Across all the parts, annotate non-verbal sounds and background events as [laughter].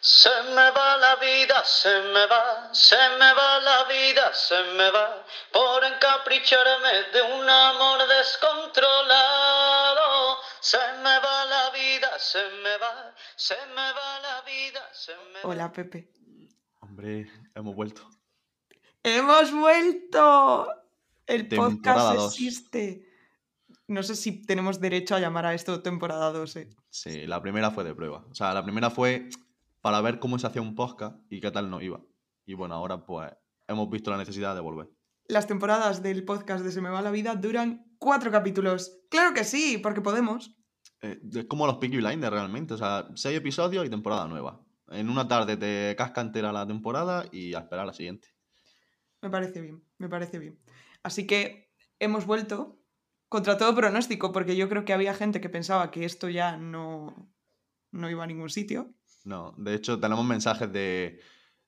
Se me va la vida, se me va, se me va la vida, se me va por encapricharme de un amor descontrolado. Se me va la vida, se me va, se me va la vida, se me va. Hola, Pepe. Hombre, hemos vuelto. ¡Hemos vuelto! El Temporada podcast dos. existe. No sé si tenemos derecho a llamar a esto temporada 2. ¿eh? Sí, la primera fue de prueba. O sea, la primera fue para ver cómo se hacía un podcast y qué tal nos iba. Y bueno, ahora pues hemos visto la necesidad de volver. Las temporadas del podcast de Se me va la vida duran cuatro capítulos. Claro que sí, porque podemos. Eh, es como los Peaky Blinders realmente. O sea, seis episodios y temporada nueva. En una tarde te casca entera la temporada y a esperar la siguiente. Me parece bien, me parece bien. Así que hemos vuelto contra todo pronóstico, porque yo creo que había gente que pensaba que esto ya no, no iba a ningún sitio. No, de hecho tenemos mensajes de...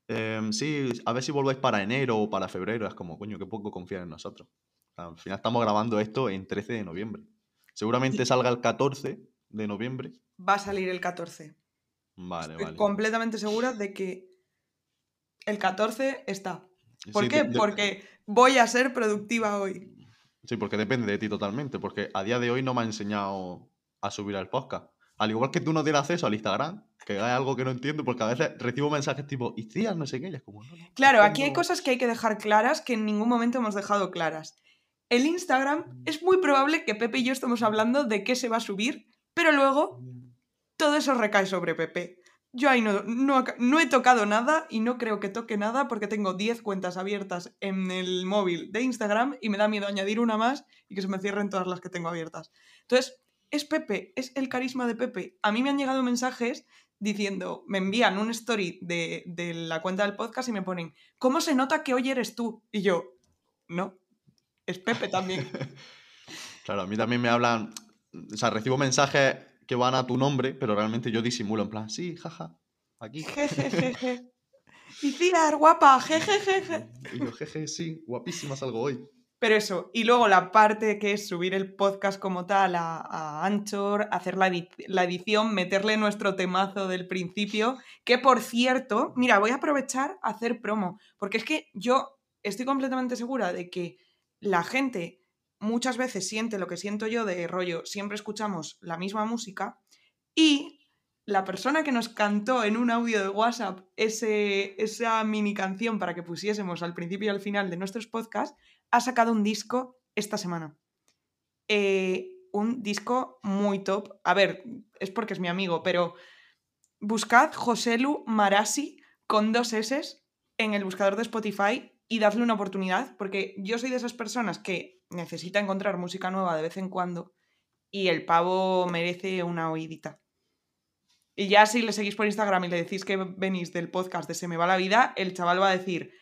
em, sí, a ver si volvéis para enero o para febrero. Es como, coño, qué poco confían en nosotros. O sea, al final estamos grabando esto en 13 de noviembre. Seguramente salga el 14 de noviembre. Va a salir el 14. Vale, Estoy vale. completamente segura de que el 14 está. ¿Por Sí, qué? de- Porque voy a ser productiva hoy. Sí, porque depende de ti totalmente. Porque a día de hoy no me ha enseñado a subir al podcast. Al igual que tú no tienes acceso al Instagram, que es algo que no entiendo, porque a veces recibo mensajes tipo, ¿y tías no sé qué? Y es como, no, no, Claro, aquí hay no". cosas que hay que dejar claras que en ningún momento hemos dejado claras. El Instagram es muy probable que Pepe y yo estemos hablando de qué se va a subir, pero luego todo eso recae sobre Pepe. Yo ahí no, no, no he tocado nada y no creo que toque nada porque tengo 10 cuentas abiertas en el móvil de Instagram y me da miedo añadir una más y que se me cierren todas las que tengo abiertas. Entonces, es Pepe, es el carisma de Pepe. A mí me han llegado mensajes diciendo, me envían un story de, de la cuenta del podcast y me ponen, ¿cómo se nota que hoy eres tú? Y yo, no, es Pepe también. [laughs] Claro, a mí también me hablan, o sea, recibo mensajes que van a tu nombre, pero realmente yo disimulo en plan, sí, jaja, aquí. [laughs] Y Ciar, guapa, jejejeje. Y yo, jeje, sí, guapísima salgo hoy. Pero eso, y luego la parte que es subir el podcast como tal a, Anchor, hacer la, la edición, meterle nuestro temazo del principio, que por cierto, mira, voy a aprovechar a hacer promo, porque es que yo estoy completamente segura de que la gente muchas veces siente lo que siento yo de rollo, siempre escuchamos la misma música y la persona que nos cantó en un audio de WhatsApp ese, esa mini canción para que pusiésemos al principio y al final de nuestros podcasts, ha sacado un disco esta semana. Eh, un disco muy top. A ver, es porque es mi amigo, pero buscad Joselu Marasi con dos S en el buscador de Spotify y dadle una oportunidad, porque yo soy de esas personas que necesita encontrar música nueva de vez en cuando y el pavo merece una oídita. Y ya si le seguís por Instagram y le decís que venís del podcast de Se me va la vida, el chaval va a decir,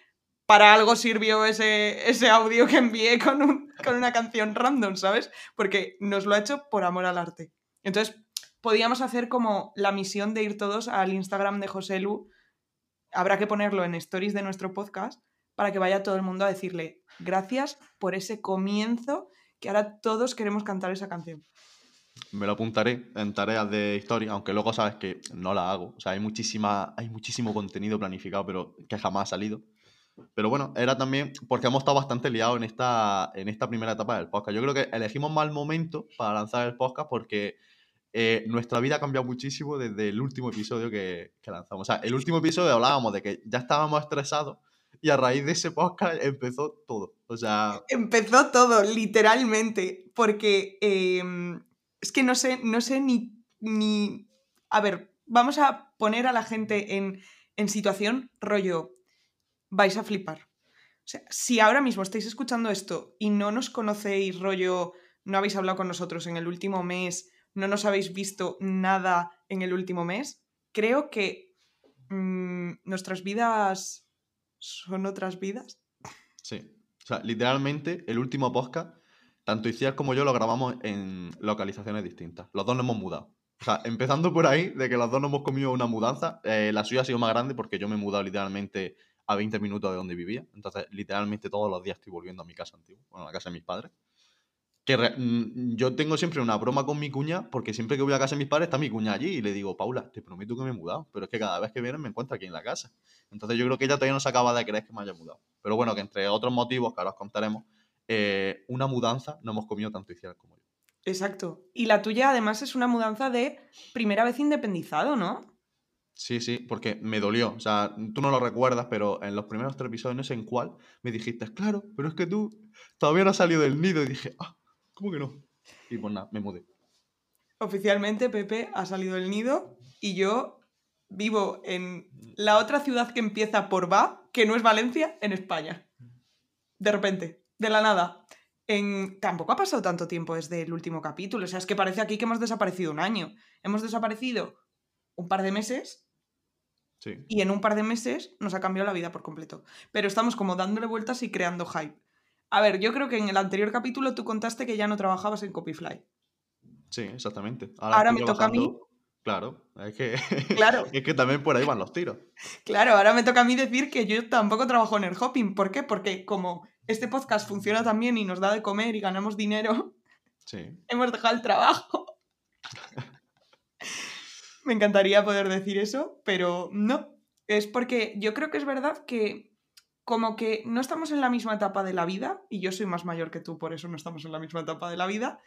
para algo sirvió ese, ese audio que envié con, un- con una canción random, ¿sabes? Porque nos lo ha hecho por amor al arte. Entonces, podíamos hacer como la misión de ir todos al Instagram de José Lu. Habrá que ponerlo en stories de nuestro podcast para que vaya todo el mundo a decirle gracias por ese comienzo que ahora todos queremos cantar esa canción. Me lo apuntaré en tareas de historia, aunque luego sabes que no la hago. O sea, hay, muchísima, hay muchísimo contenido planificado, pero que jamás ha salido. Pero bueno, era también porque hemos estado bastante liados en esta, en esta primera etapa del podcast. Yo creo que elegimos mal momento para lanzar el podcast porque eh, nuestra vida ha cambiado muchísimo desde el último episodio que, que lanzamos. O sea, el último episodio hablábamos de que ya estábamos estresados y a raíz de ese podcast empezó todo. O sea, Empezó todo, literalmente, porque em, es que no sé, no sé ni, ni... A ver, vamos a poner a la gente en, en situación rollo, vais a flipar. O sea, si ahora mismo estáis escuchando esto y no nos conocéis rollo, no habéis hablado con nosotros en el último mes, no nos habéis visto nada en el último mes, creo que mm, nuestras vidas son otras vidas. Sí. O sea, literalmente, el último podcast, tanto Iciar como yo lo grabamos en localizaciones distintas. Los dos nos hemos mudado. O sea, empezando por ahí, de que los dos nos hemos comido una mudanza. eh, la suya ha sido más grande porque yo me he mudado literalmente a 20 minutos de donde vivía. Entonces, literalmente todos los días estoy volviendo a mi casa antigua, bueno, a la casa de mis padres. que re- mm, yo tengo siempre una broma con mi cuña, porque siempre que voy a casa de mis padres está mi cuña allí y le digo, Paula, te prometo que me he mudado, pero es que cada vez que vienen me encuentro aquí en la casa. Entonces yo creo que ella todavía no se acaba de creer que me haya mudado. Pero bueno, que entre otros motivos que ahora os contaremos, eh, una mudanza no hemos comido tanto Iciar como yo. Exacto. Y la tuya además es una mudanza de primera vez independizado, ¿no? Sí, sí, porque me dolió. O sea, tú no lo recuerdas, pero en los primeros tres episodios, no sé en cuál, me dijiste, claro, pero es que tú todavía no has salido del nido. Y dije, ah, ¿cómo que no? Y pues nada, me mudé. Oficialmente Pepe ha salido del nido y yo vivo en la otra ciudad que empieza por Va, que no es Valencia, en España. De repente, de la nada. En... Tampoco ha pasado tanto tiempo desde el último capítulo. O sea, es que parece aquí que hemos desaparecido un año. Hemos desaparecido un par de meses Sí. y en un par de meses nos ha cambiado la vida por completo. Pero estamos como dándole vueltas y creando hype. A ver, yo creo que en el anterior capítulo tú contaste que ya no trabajabas en Copyfly. Sí, exactamente. Ahora me toca a mí. Claro, es que, [laughs] Claro. es que también por ahí van los tiros. Claro, ahora me toca a mí decir que yo tampoco trabajo en el hopping. ¿Por qué? Porque como este podcast funciona tan bien y nos da de comer y ganamos dinero, Sí. [laughs] hemos dejado el trabajo. [laughs] me encantaría poder decir eso, pero no. Es porque yo creo que es verdad que como que no estamos en la misma etapa de la vida, y yo soy más mayor que tú, por eso no estamos en la misma etapa de la vida,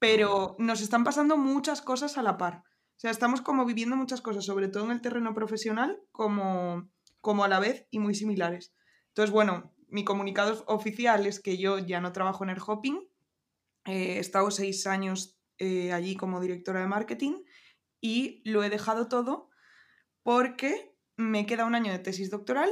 pero nos están pasando muchas cosas a la par. O sea, estamos como viviendo muchas cosas, sobre todo en el terreno profesional, como, como a la vez y muy similares. Entonces, bueno, mi comunicado oficial es que yo ya no trabajo en el hopping. Eh, he estado seis años eh, allí como directora de marketing y lo he dejado todo porque me queda un año de tesis doctoral,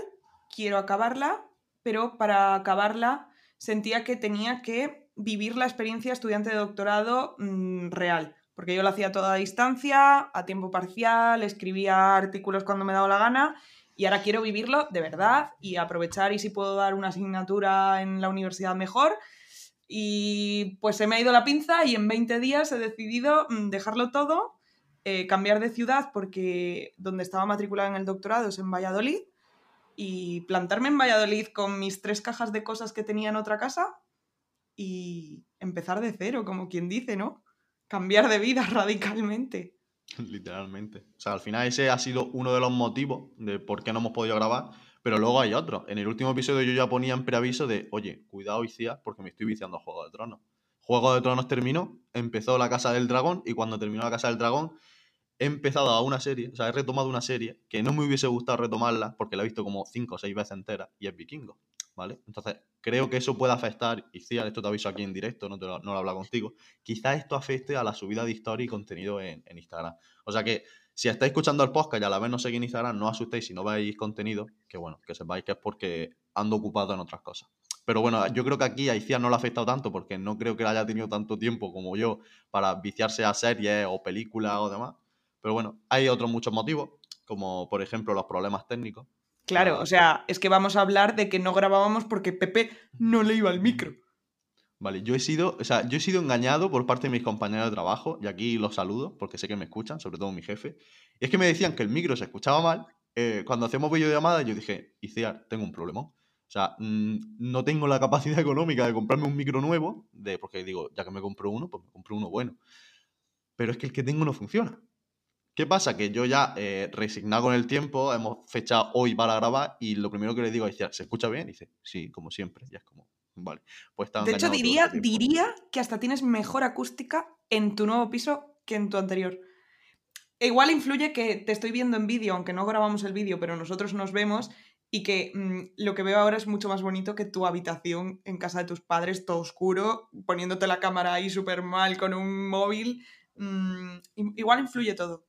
quiero acabarla, pero para acabarla sentía que tenía que vivir la experiencia estudiante de doctorado mm, real, porque yo lo hacía toda a distancia, a tiempo parcial, escribía artículos cuando me daba la gana y ahora quiero vivirlo de verdad y aprovechar y si puedo dar una asignatura en la universidad mejor. Y pues se me ha ido la pinza y en 20 días he decidido mm, dejarlo todo, eh, cambiar de ciudad porque donde estaba matriculada en el doctorado es en Valladolid y plantarme en Valladolid con mis tres cajas de cosas que tenía en otra casa y empezar de cero, como quien dice, ¿no? Cambiar de vida [laughs] radicalmente. Literalmente. O sea, al final ese ha sido uno de los motivos de por qué no hemos podido grabar, pero luego hay otro. En el último episodio yo ya ponía en preaviso de, oye, cuidado Icía, porque me estoy viciando a Juego de Tronos. Juego de Tronos terminó, empezó la Casa del Dragón, y cuando terminó la Casa del Dragón, he empezado a una serie, o sea, he retomado una serie que no me hubiese gustado retomarla, porque la he visto como cinco o seis veces entera, y es Vikingo, ¿vale? Entonces, creo que eso puede afectar, y Cia, esto te aviso aquí en directo, no, te lo, no lo he hablado contigo, quizás esto afecte a la subida de historia y contenido en, Instagram. O sea que, si estáis escuchando el podcast y a la vez no seguís en Instagram, no os asustéis si no veis contenido, que bueno, que sepáis que es porque ando ocupado en otras cosas. Pero bueno, yo creo que aquí a Iciar no le ha afectado tanto porque no creo que él haya tenido tanto tiempo como yo para viciarse a series o películas o demás. Pero bueno, hay otros muchos motivos, como por ejemplo los problemas técnicos. Claro, Ah, o sea, es que vamos a hablar de que no grabábamos porque Pepe no le iba al micro. Vale, yo he sido, o sea, yo he sido engañado por parte de mis compañeros de trabajo, y aquí los saludo porque sé que me escuchan, sobre todo mi jefe. Y es que me decían que el micro se escuchaba mal. eh, cuando hacemos videollamadas, yo dije, Iciar, tengo un problema. O sea, mm, no tengo la capacidad [laughs] económica de comprarme un micro nuevo, de, porque digo, ya que me compro uno, pues me compro uno bueno. Pero es que el que tengo no funciona. ¿Qué pasa? Que yo ya, eh, resignado con el tiempo, hemos fechado hoy para grabar y lo primero que le digo es, "Iciar, ¿se escucha bien? Y dice, sí, como siempre. Y es como, vale. Pues De hecho, diría, este diría que hasta tienes mejor acústica en tu nuevo piso que en tu anterior. E igual influye que te estoy viendo en vídeo, aunque no grabamos el vídeo, pero nosotros nos vemos y que mm, lo que veo ahora es mucho más bonito que tu habitación en casa de tus padres, todo oscuro, poniéndote la cámara ahí súper mal con un móvil. Mm, igual influye todo.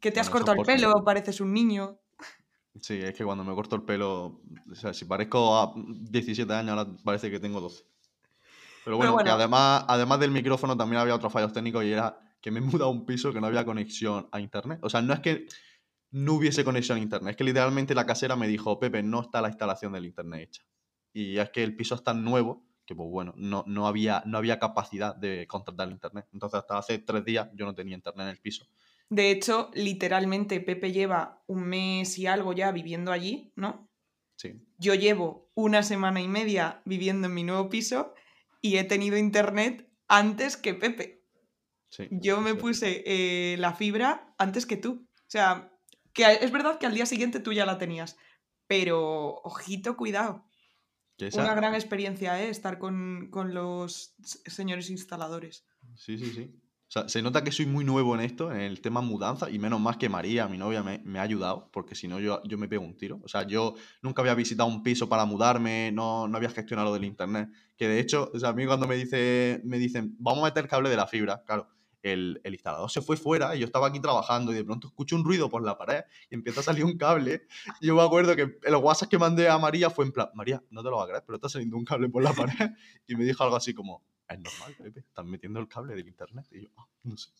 Que te has Bueno, cortado el pelo, pareces un niño. Sí, es que cuando me corto el pelo, o sea, si parezco a 17 años, ahora parece que tengo 12. Pero bueno. además, además del micrófono también había otros fallos técnicos y era que me he mudado a un piso que no había conexión a internet. O sea, no es que no hubiese conexión a internet, es que literalmente la casera me dijo, Pepe, no está la instalación del internet hecha. Y es que el piso es tan nuevo que, pues bueno, no, no, había, no había capacidad de contratar el internet. Entonces, hasta hace tres días yo no tenía internet en el piso. De hecho, literalmente Pepe lleva un mes y algo ya viviendo allí, ¿no? Sí. Yo llevo una semana y media viviendo en mi nuevo piso y he tenido internet antes que Pepe. Sí, Yo me puse eh, la fibra antes que tú. O sea, que es verdad que al día siguiente tú ya la tenías, pero ojito, cuidado. Esa- Una gran experiencia, ¿eh? Estar con, con los señores instaladores. Sí, sí, sí. O sea, se nota que soy muy nuevo en esto, en el tema mudanza, y menos más que María, mi novia, me, ha ayudado, porque si no yo, yo me pego un tiro. O sea, yo nunca había visitado un piso para mudarme, no, no había gestionado del internet. Que de hecho, o sea, a mí cuando me, dice, me dicen, vamos a meter cable de la fibra, claro, el, el instalador se fue fuera y yo estaba aquí trabajando y de pronto escucho un ruido por la pared y empieza a salir un cable. Y yo me acuerdo que el WhatsApp que mandé a María fue en plan, María, no te lo vas a creer, pero está saliendo un cable por la pared. [laughs] Y me dijo algo así como, es normal, Pepe, están metiendo el cable del internet. Y yo, "Ah, no sé.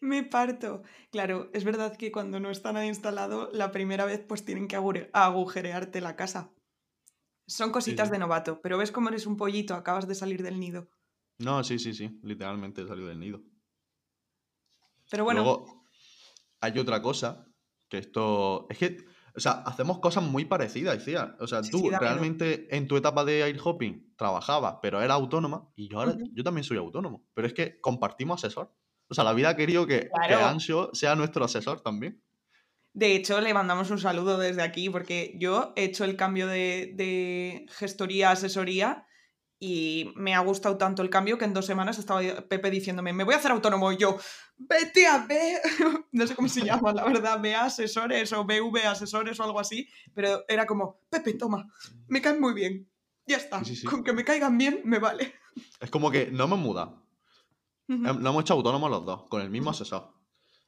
Me parto. Claro, es verdad que cuando no está nada instalado, la primera vez pues tienen que agujerearte la casa. Son cositas sí. de novato, pero ves cómo eres un pollito, acabas de salir del nido. No, sí, sí, sí, literalmente he salido del nido. Pero bueno, Luego, hay otra cosa, que esto, es que, o sea, hacemos cosas muy parecidas, Icía. O sea, Sí, tú sí, realmente en tu etapa de air hopping trabajabas, pero eras autónoma, y yo ahora, yo también soy autónomo, pero es que compartimos asesor. O sea, la vida ha querido que, que Claro. Sea nuestro asesor también. de hecho le mandamos un saludo desde aquí porque yo he hecho el cambio de, de gestoría a asesoría y me ha gustado tanto el cambio que en dos semanas estaba Pepe diciéndome, me voy a hacer autónomo y yo, vete a ver, [laughs] no sé cómo se llama, la verdad, ve a asesores o BV asesores o algo así, pero era como, Pepe, toma, me caen muy bien, ya está, Sí, sí, sí. con que me caigan bien me vale. Es como que no hemos mudado. Em, Lo hemos hecho autónomos los dos, con el mismo asesor.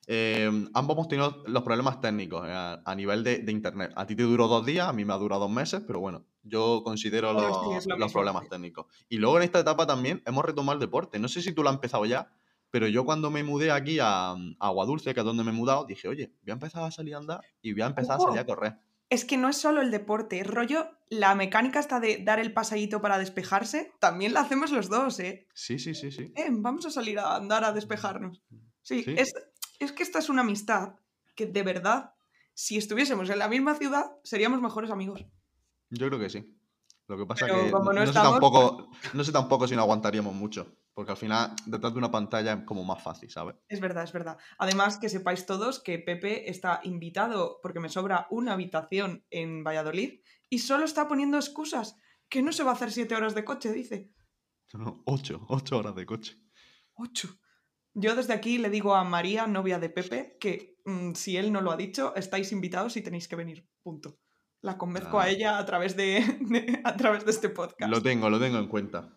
Eh, ambos hemos tenido los problemas técnicos eh, a, a nivel de, de internet. A ti te duró dos días, a mí me ha durado dos meses, pero bueno, yo considero los, los problemas técnicos. Y luego en esta etapa también hemos retomado el deporte. No sé si tú lo has empezado ya, pero yo cuando me mudé aquí a, a Aguadulce, que es donde me he mudado, dije, oye, voy a empezar a salir a andar y voy a empezar a salir a correr. Es que no es solo el deporte, es rollo, la mecánica está de dar el pasadito para despejarse, también la hacemos los dos, ¿eh? Sí, sí, sí, sí. Eh, vamos a salir a andar a despejarnos. Sí, Sí. Es, es que esta es una amistad que de verdad, si estuviésemos en la misma ciudad, seríamos mejores amigos. Yo creo que sí. Lo que pasa Pero que no sé tampoco, no sé tampoco si no aguantaríamos mucho. Porque al final, detrás de una pantalla es como más fácil, ¿sabes? Es verdad, es verdad. Además, que sepáis todos que Pepe está invitado porque me sobra una habitación en Valladolid y solo está poniendo excusas. Que no se va a hacer siete horas de coche, dice. No, ocho, ocho horas de coche. Ocho. Yo desde aquí le digo a María, novia de Pepe, que mm, si él no lo ha dicho, estáis invitados y tenéis que venir. Punto. La convenzco a ella a través de, [laughs] de- a través de este podcast. Lo tengo, lo tengo en cuenta.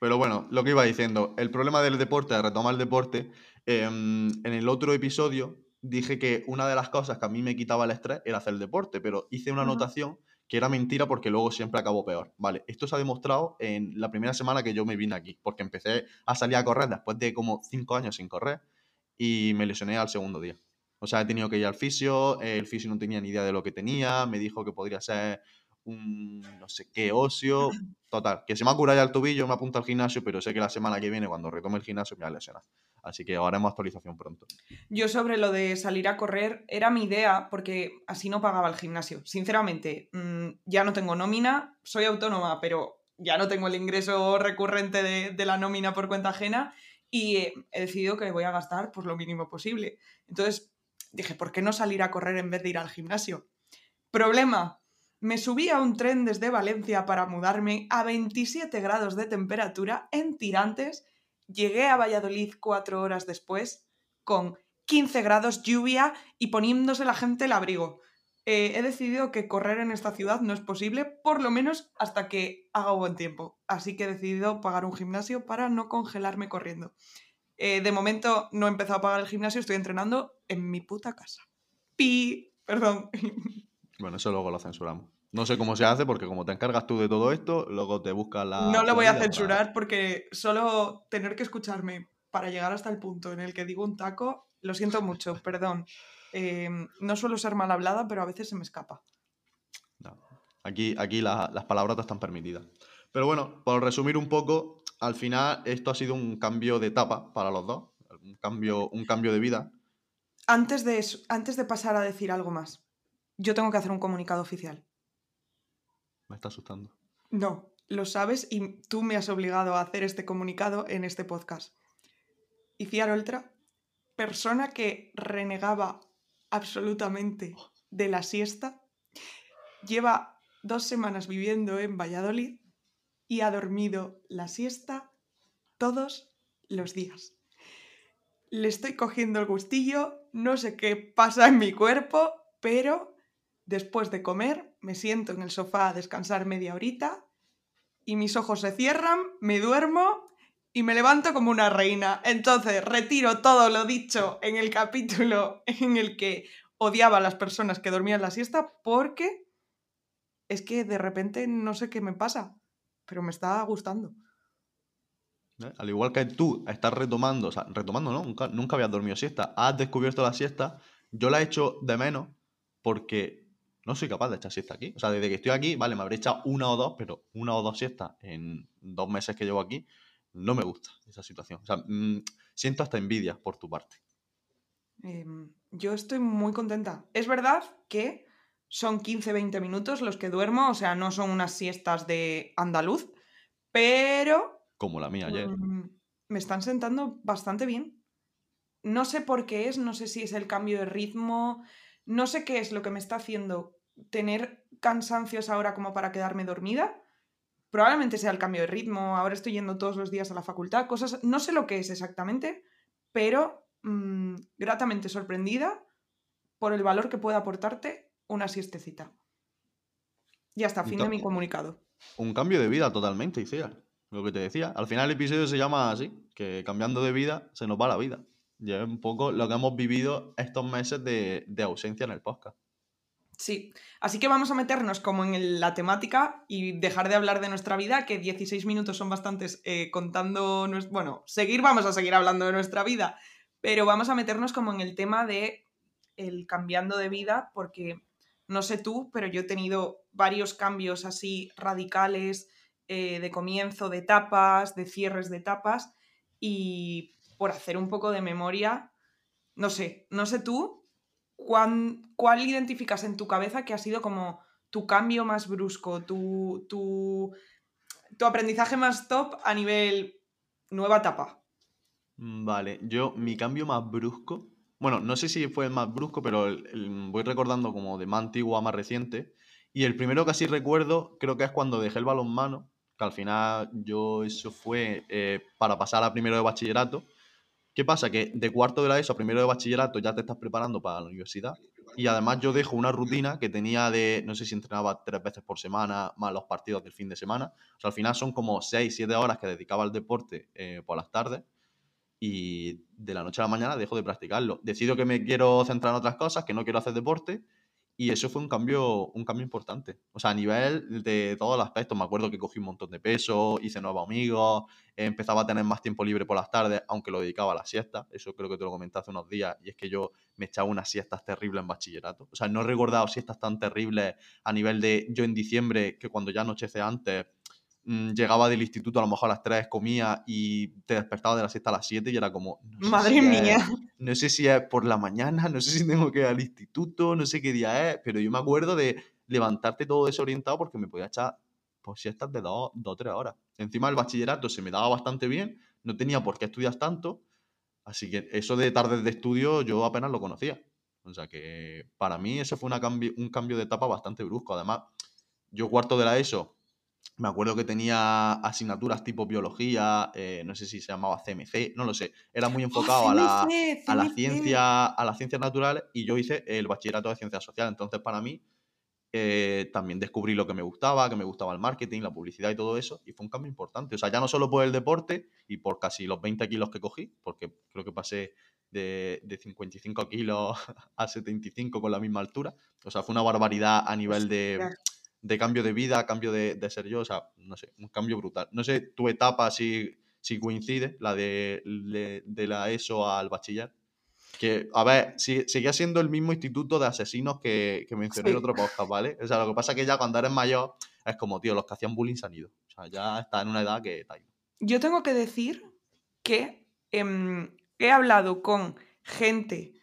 Pero bueno, lo que iba diciendo, el problema del deporte, de retomar el deporte, em, en el otro episodio dije que una de las cosas que a mí me quitaba el estrés era hacer deporte, pero hice una anotación que era mentira porque luego siempre acabó peor. Vale, esto se ha demostrado en la primera semana que yo me vine aquí, porque empecé a salir a correr después de como cinco años sin correr y me lesioné al segundo día. O sea, he tenido que ir al fisio, el fisio no tenía ni idea de lo que tenía, me dijo que podría ser un no sé qué óseo. Total, que se me ha curado ya el tobillo, me apunta al gimnasio, pero sé que la semana que viene, cuando retome el gimnasio, me voy a lesionar. Así que haremos actualización pronto. Yo sobre lo de salir a correr era mi idea porque así no pagaba el gimnasio. Sinceramente, mm, ya no tengo nómina, soy autónoma, pero ya no tengo el ingreso recurrente de, la nómina por cuenta ajena y he decidido que voy a gastar pues, lo mínimo posible. Entonces dije, ¿por qué no salir a correr en vez de ir al gimnasio? Problema, me subí a un tren desde Valencia para mudarme a 27 grados de temperatura en tirantes. Llegué a Valladolid cuatro horas después con 15 grados, lluvia y poniéndose la gente el abrigo. Eh, he decidido que correr en esta ciudad no es posible, por lo menos hasta que haga buen tiempo. Así que he decidido pagar un gimnasio para no congelarme corriendo. Eh, de momento no he empezado a pagar el gimnasio, estoy entrenando en mi puta casa. Pi, perdón. [laughs] Bueno, eso luego lo censuramos. No sé cómo se hace, porque como te encargas tú de todo esto, luego te buscas la. No lo voy a para- censurar porque solo tener que escucharme para llegar hasta el punto en el que digo un taco, lo siento mucho, [laughs] perdón. Eh, no suelo ser mal hablada, pero a veces se me escapa. No. Aquí, aquí la- las palabrotas están permitidas. Pero bueno, por resumir un poco, al final esto ha sido un cambio de etapa para los dos, un cambio, un cambio de vida. Antes de, eso- antes de pasar a decir algo más, yo tengo que hacer un comunicado oficial. Me está asustando. No, lo sabes y tú me has obligado a hacer este comunicado en este podcast. Iciar Oltra, persona que renegaba absolutamente de la siesta, lleva dos semanas viviendo en Valladolid y ha dormido la siesta todos los días. Le estoy cogiendo el gustillo, no sé qué pasa en mi cuerpo, pero después de comer me siento en el sofá a descansar media horita y mis ojos se cierran, me duermo y me levanto como una reina. Entonces retiro todo lo dicho en el capítulo en el que odiaba a las personas que dormían la siesta porque es que de repente no sé qué me pasa, pero me está gustando. ¿Eh? Al igual que tú estás retomando, o sea, retomando, ¿no? Nunca, nunca habías dormido siesta, has descubierto la siesta, yo la he hecho de menos porque no soy capaz de echar siesta aquí. O sea, desde que estoy aquí, vale, me habré echado una o dos, pero una o dos siestas en dos meses que llevo aquí, no me gusta esa situación. O sea, mm, siento hasta envidia por tu parte. Em, yo estoy muy contenta. Es verdad que son 15-20 minutos los que duermo, o sea, no son unas siestas de andaluz, pero... Como la mía ayer. mm, me están sentando bastante bien. No sé por qué es, no sé si es el cambio de ritmo, no sé qué es lo que me está haciendo tener cansancios ahora como para quedarme dormida. Probablemente sea el cambio de ritmo, ahora estoy yendo todos los días a la facultad, cosas, no sé lo que es exactamente, pero mm, gratamente sorprendida por el valor que puede aportarte una siestecita. Ya está, fin de mi comunicado. Un cambio de vida totalmente, Icea. Lo que te decía. Al final el episodio se llama así, que cambiando de vida se nos va la vida. Y es un poco lo que hemos vivido estos meses de, de ausencia en el podcast. Sí, así que vamos a meternos como en el- la temática y dejar de hablar de nuestra vida, que 16 minutos son bastantes eh, contando, nues- bueno, seguir, vamos a seguir hablando de nuestra vida, pero vamos a meternos como en el tema de el cambiando de vida, porque no sé tú, pero yo he tenido varios cambios así radicales eh, de comienzo de etapas, de cierres de etapas, y por hacer un poco de memoria, no sé, no sé tú, ¿cuán- ¿cuál identificas en tu cabeza que ha sido como tu cambio más brusco, tu, tu, tu aprendizaje más top a nivel nueva etapa? Mm, Vale, yo mi cambio más brusco, bueno, no sé si fue el más brusco, pero voy recordando como de más antiguo a más reciente. Y el primero que así recuerdo creo que es cuando dejé el balonmano, que al final yo eso fue eh, para pasar a primero de bachillerato. ¿Qué pasa? Que de cuarto de la ESO a primero de bachillerato ya te estás preparando para la universidad. Y además yo dejo una rutina que tenía de, no sé si entrenaba tres veces por semana, más los partidos del fin de semana. O sea, al final son como seis, siete horas que dedicaba al deporte eh, por las tardes y de la noche a la mañana dejo de practicarlo. Decido que me quiero centrar en otras cosas, que no quiero hacer deporte y eso fue un cambio, un cambio importante. O sea, a nivel de todos los aspectos, me acuerdo que cogí un montón de peso, hice nuevos amigos, empezaba a tener más tiempo libre por las tardes, aunque lo dedicaba a la siesta. Eso creo que te lo comenté hace unos días y es que yo me echaba unas siestas terribles en bachillerato. O sea, no he recordado siestas tan terribles a nivel de yo en diciembre, que cuando ya anochece antes, llegaba del instituto a lo mejor a las 3, comía y te despertaba de la siesta a las 7 y era como... no sé Madre si es- mía. no sé si es por la mañana, no sé si tengo que ir al instituto, no sé qué día es, pero yo me acuerdo de levantarte todo desorientado porque me podía echar pues, siestas de dos o tres horas. Encima el bachillerato se me daba bastante bien, no tenía por qué estudiar tanto, así que eso de tardes de estudio yo apenas lo conocía. O sea que para mí ese fue una cambi- un cambio de etapa bastante brusco. Además, yo cuarto de la ESO, me acuerdo que tenía asignaturas tipo biología, eh, no sé si se llamaba CMC, no lo sé. Era muy enfocado a la, CMC, a la ciencia, a las ciencias naturales y yo hice el bachillerato de ciencias sociales. Entonces, para mí, eh, también descubrí lo que me gustaba, que me gustaba el marketing, la publicidad y todo eso, y fue un cambio importante. O sea, ya no solo por el deporte y por casi los 20 kilos que cogí, porque creo que pasé de, de 55 kilos [laughs] a 75 con la misma altura. O sea, fue una barbaridad a nivel de. De cambio de vida, cambio de, de ser yo, o sea, no sé, un cambio brutal. No sé, tu etapa si, si coincide, la de, de, de la ESO al bachiller. Que, a ver, si- seguía siendo el mismo instituto de asesinos que, que mencioné en otro podcast, ¿vale? O sea, lo que pasa es que ya cuando eres mayor es como, tío, los que hacían bullying se han ido. O sea, ya está en una edad que está ahí. Yo tengo que decir que em, he hablado con gente,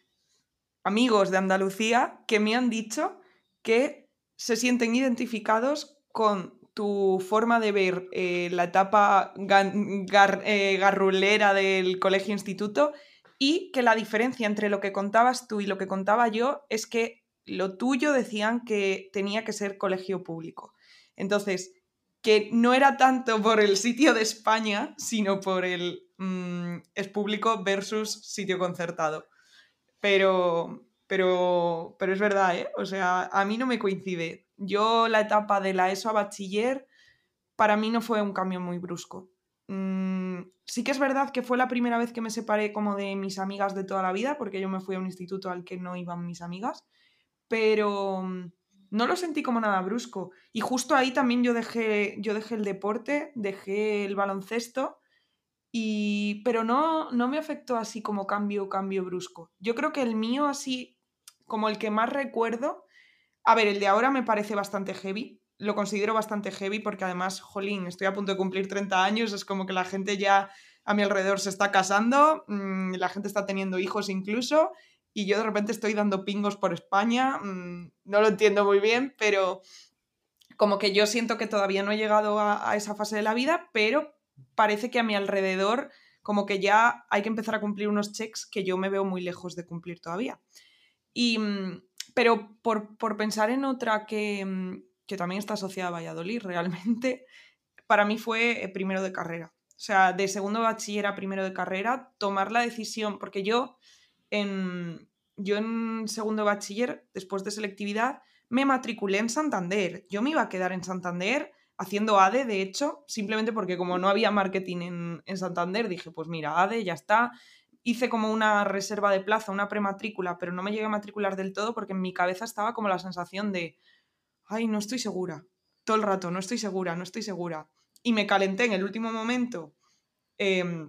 amigos de Andalucía, que me han dicho que se sienten identificados con tu forma de ver eh, la etapa eh, garrulera del colegio-instituto y que la diferencia entre lo que contabas tú y lo que contaba yo es que lo tuyo decían que tenía que ser colegio público. Entonces, que no era tanto por el sitio de España, sino por el mm, es público versus sitio concertado. Pero, pero, pero es verdad, ¿eh? O sea, a mí no me coincide. Yo la etapa de la ESO a bachiller, para mí no fue un cambio muy brusco. Mm, sí que es verdad que fue la primera vez que me separé como de mis amigas de toda la vida, porque yo me fui a un instituto al que no iban mis amigas, pero mm, no lo sentí como nada brusco. Y justo ahí también yo dejé, yo dejé el deporte, dejé el baloncesto, y, pero no, no me afectó así como cambio, cambio brusco. Yo creo que el mío así, como el que más recuerdo, a ver, el de ahora me parece bastante heavy, lo considero bastante heavy porque además, jolín, estoy a punto de cumplir 30 años, es como que la gente ya a mi alrededor se está casando, mm, la gente está teniendo hijos incluso, y yo de repente estoy dando pingos por España, mm, no lo entiendo muy bien, pero como que yo siento que todavía no he llegado a, a esa fase de la vida, pero parece que a mi alrededor como que ya hay que empezar a cumplir unos checks que yo me veo muy lejos de cumplir todavía. Y, mm, pero por, por pensar en otra que, mm, que también está asociada a Valladolid, realmente, [laughs] para mí fue eh, primero de carrera. O sea, de segundo bachiller a primero de carrera, tomar la decisión, porque yo en, yo en segundo bachiller, después de selectividad, me matriculé en Santander. Yo me iba a quedar en Santander haciendo ADE, de hecho, simplemente porque como no había marketing en, en Santander, dije, pues mira, ADE, ya está. Hice como una reserva de plaza, una prematrícula, pero no me llegué a matricular del todo porque en mi cabeza estaba como la sensación de, ay, no estoy segura. Todo el rato, no estoy segura, no estoy segura. Y me calenté en el último momento eh,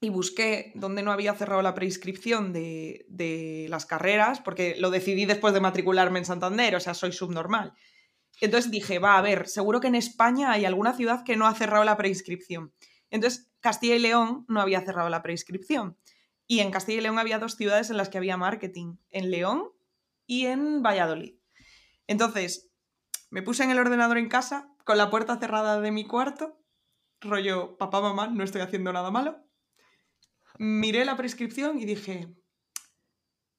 y busqué dónde no había cerrado la preinscripción de, de, las carreras, porque lo decidí después de matricularme en Santander, o sea, soy subnormal. Entonces dije, va, a ver, seguro que en España hay alguna ciudad que no ha cerrado la preinscripción. Entonces, Castilla y León no había cerrado la preinscripción. Y en Castilla y León había dos ciudades en las que había marketing, en León y en Valladolid. Entonces, me puse en el ordenador en casa, con la puerta cerrada de mi cuarto, rollo, papá, mamá, no estoy haciendo nada malo. Miré la prescripción y dije,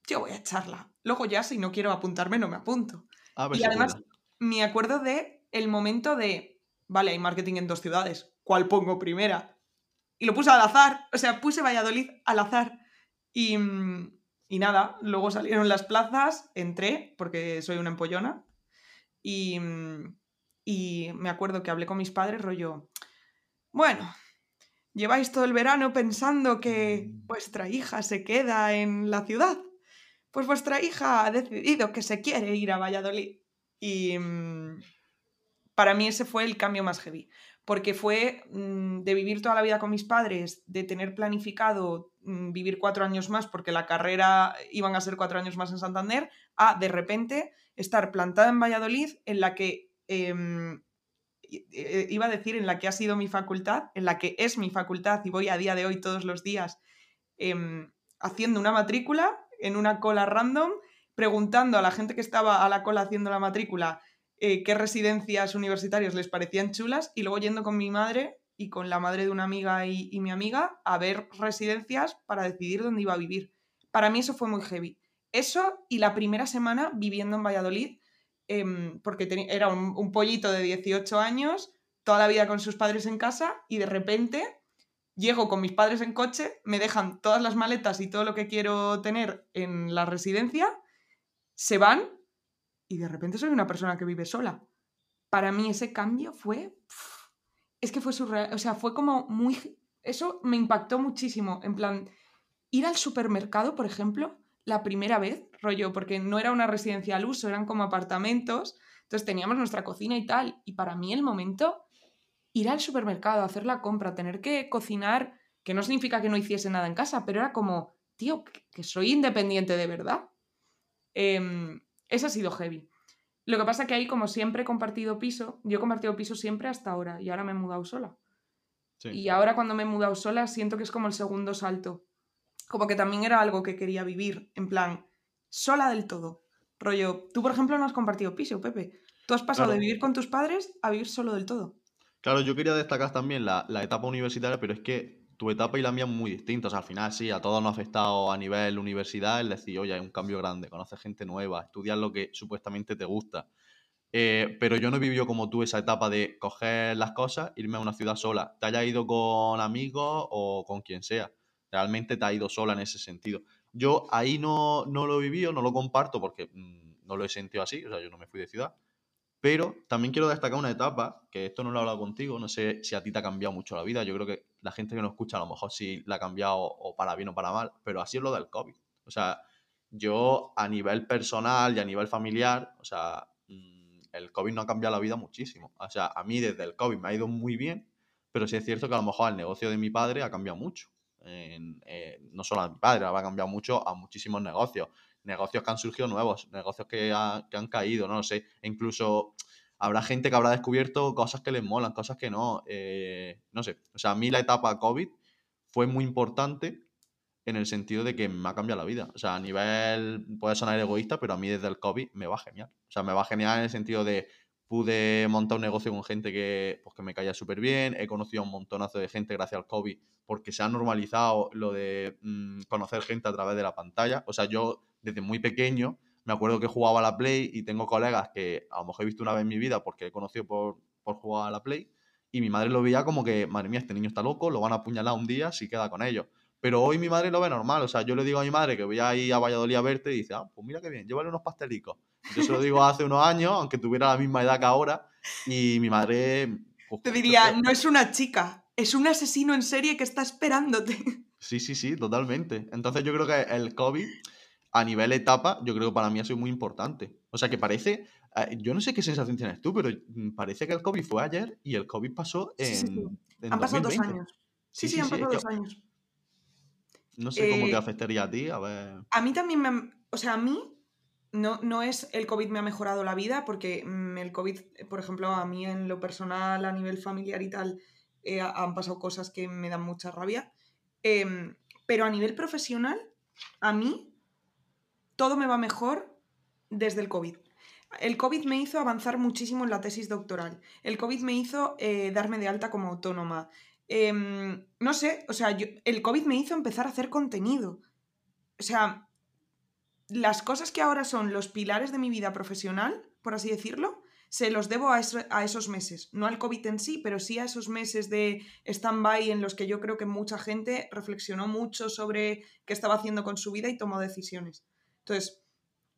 yo voy a echarla. Luego ya, si no quiero apuntarme, no me apunto. A ver y además, me acuerdo de el momento de, vale, hay marketing en dos ciudades, ¿cuál pongo primera? Y lo puse al azar, o sea, puse Valladolid al azar. Y, mm, y nada, luego salieron las plazas, entré, porque soy una empollona, y, mm, y me acuerdo que hablé con mis padres, rollo, bueno, lleváis todo el verano pensando que vuestra hija se queda en la ciudad. Pues vuestra hija ha decidido que se quiere ir a Valladolid. Y mm, para mí ese fue el cambio más heavy, porque fue mm, de vivir toda la vida con mis padres, de tener planificado mm, vivir cuatro años más, porque la carrera iban a ser cuatro años más en Santander, a de repente estar plantada en Valladolid, en la que eh, iba a decir en la que ha sido mi facultad, en la que es mi facultad y voy a día de hoy todos los días eh, haciendo una matrícula en una cola random, preguntando a la gente que estaba a la cola haciendo la matrícula eh, qué residencias universitarias les parecían chulas y luego yendo con mi madre y con la madre de una amiga y, mi amiga a ver residencias para decidir dónde iba a vivir. Para mí eso fue muy heavy. Eso y la primera semana viviendo en Valladolid, eh, porque era un, un, pollito de 18 años, toda la vida con sus padres en casa y de repente llego con mis padres en coche, me dejan todas las maletas y todo lo que quiero tener en la residencia, se van y de repente soy una persona que vive sola. Para mí ese cambio fue... Es que fue surreal, o sea, fue como muy... Eso me impactó muchísimo, en plan, ir al supermercado, por ejemplo, la primera vez, rollo, porque no era una residencia al uso, eran como apartamentos, entonces teníamos nuestra cocina y tal, y para mí el momento, ir al supermercado, hacer la compra, tener que cocinar, que no significa que no hiciese nada en casa, pero era como, tío, que soy independiente de verdad. Eh, eso ha sido heavy. Lo que pasa que ahí, como siempre he compartido piso, yo he compartido piso siempre hasta ahora, y ahora me he mudado sola. Sí. Y ahora cuando me he mudado sola siento que es como el segundo salto como que también era algo que quería vivir, en plan, sola del todo, Rollo, tú por ejemplo no has compartido piso, Pepe. Tú has pasado Claro. de vivir con tus padres a vivir solo del todo. Claro, yo quería destacar también la, la etapa universitaria, pero es que tu etapa y la mía muy distintas. Al final, sí, a todos nos ha afectado a nivel universidad el decir, oye, hay un cambio grande, conoces gente nueva, estudias lo que supuestamente te gusta. Eh, pero yo no he vivido como tú esa etapa de coger las cosas, irme a una ciudad sola. Te haya ido con amigos o con quien sea. Realmente te ha ido sola en ese sentido. Yo ahí no, no lo he vivido, no lo comparto porque mm, no lo he sentido así. O sea, yo no me fui de ciudad. Pero también quiero destacar una etapa, que esto no lo he hablado contigo, no sé si a ti te ha cambiado mucho la vida, yo creo que la gente que nos escucha a lo mejor sí la ha cambiado o para bien o para mal, pero así es lo del COVID. O sea, yo a nivel personal y a nivel familiar, o sea, mm, el COVID no ha cambiado la vida muchísimo. O sea, a mí desde el COVID me ha ido muy bien, pero sí es cierto que a lo mejor el negocio de mi padre ha cambiado mucho. Eh, no solo a mi padre, ha cambiado mucho a muchísimos negocios. Negocios que han surgido nuevos, negocios que, que han caído, no lo sé. E incluso habrá gente que habrá descubierto cosas que les molan, cosas que no. eh, no sé. O sea, a mí la etapa COVID fue muy importante en el sentido de que me ha cambiado la vida. O sea, a nivel, puede sonar egoísta, pero a mí desde el COVID me va genial. O sea, me va genial en el sentido de pude montar un negocio con gente que, pues, que me caía súper bien, he conocido a un montonazo de gente gracias al COVID porque se ha normalizado lo de mm, conocer gente a través de la pantalla. O sea, yo desde muy pequeño me acuerdo que jugaba a la Play y tengo colegas que a lo mejor he visto una vez en mi vida porque he conocido por, por jugar a la Play y mi madre lo veía como que, madre mía, este niño está loco, lo van a apuñalar un día si queda con ellos. Pero hoy mi madre lo ve normal, o sea, yo le digo a mi madre que voy a ir a Valladolid a verte y dice, ah, pues mira qué bien, llévale unos pastelicos. Yo se lo digo hace unos años, aunque tuviera la misma edad que ahora, y mi madre... pues, Te diría, no es una chica, es un asesino en serie que está esperándote. Sí, sí, sí, totalmente. Entonces yo creo que el COVID, a nivel etapa, yo creo que para mí ha sido muy importante. O sea, que parece, eh, yo no sé qué sensación tienes tú, pero mm, parece que el COVID fue ayer y el COVID pasó en, Sí, sí, sí. en Han pasado dos 2020. años. Sí, Sí, han pasado que- dos años. No sé cómo te Eh, afectaría a ti, a ver... A mí también me... O sea, a mí no, no es el COVID me ha mejorado la vida, porque mm, el COVID, por ejemplo, a mí en lo personal, a nivel familiar y tal, eh, ha- han pasado cosas que me dan mucha rabia. Em, pero a nivel profesional, a mí todo me va mejor desde el COVID. El COVID me hizo avanzar muchísimo en la tesis doctoral. El COVID me hizo eh, darme de alta como autónoma. Em, no sé, o sea, el COVID me hizo empezar a hacer contenido. O sea, las cosas que ahora son los pilares de mi vida profesional, por así decirlo, se los debo a, a esos meses. No al COVID en sí, pero sí a esos meses de stand-by en los que yo creo que mucha gente reflexionó mucho sobre qué estaba haciendo con su vida y tomó decisiones. Entonces,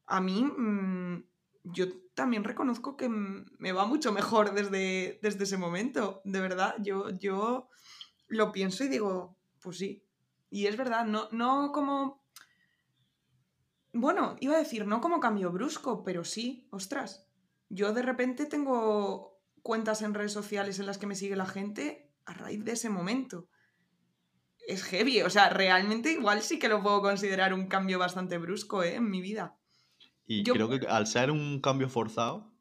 a mí, mm, yo también reconozco que me va mucho mejor desde, desde ese momento. De verdad, yo, yo lo pienso y digo, pues sí. Y es verdad, no, no como... Bueno, iba a decir, no como cambio brusco, pero sí, ostras. Yo de repente tengo cuentas en redes sociales en las que me sigue la gente a raíz de ese momento. Es heavy, o sea, realmente igual sí que lo puedo considerar un cambio bastante brusco ¿eh? en mi vida. Y yo- creo que al ser un cambio forzado,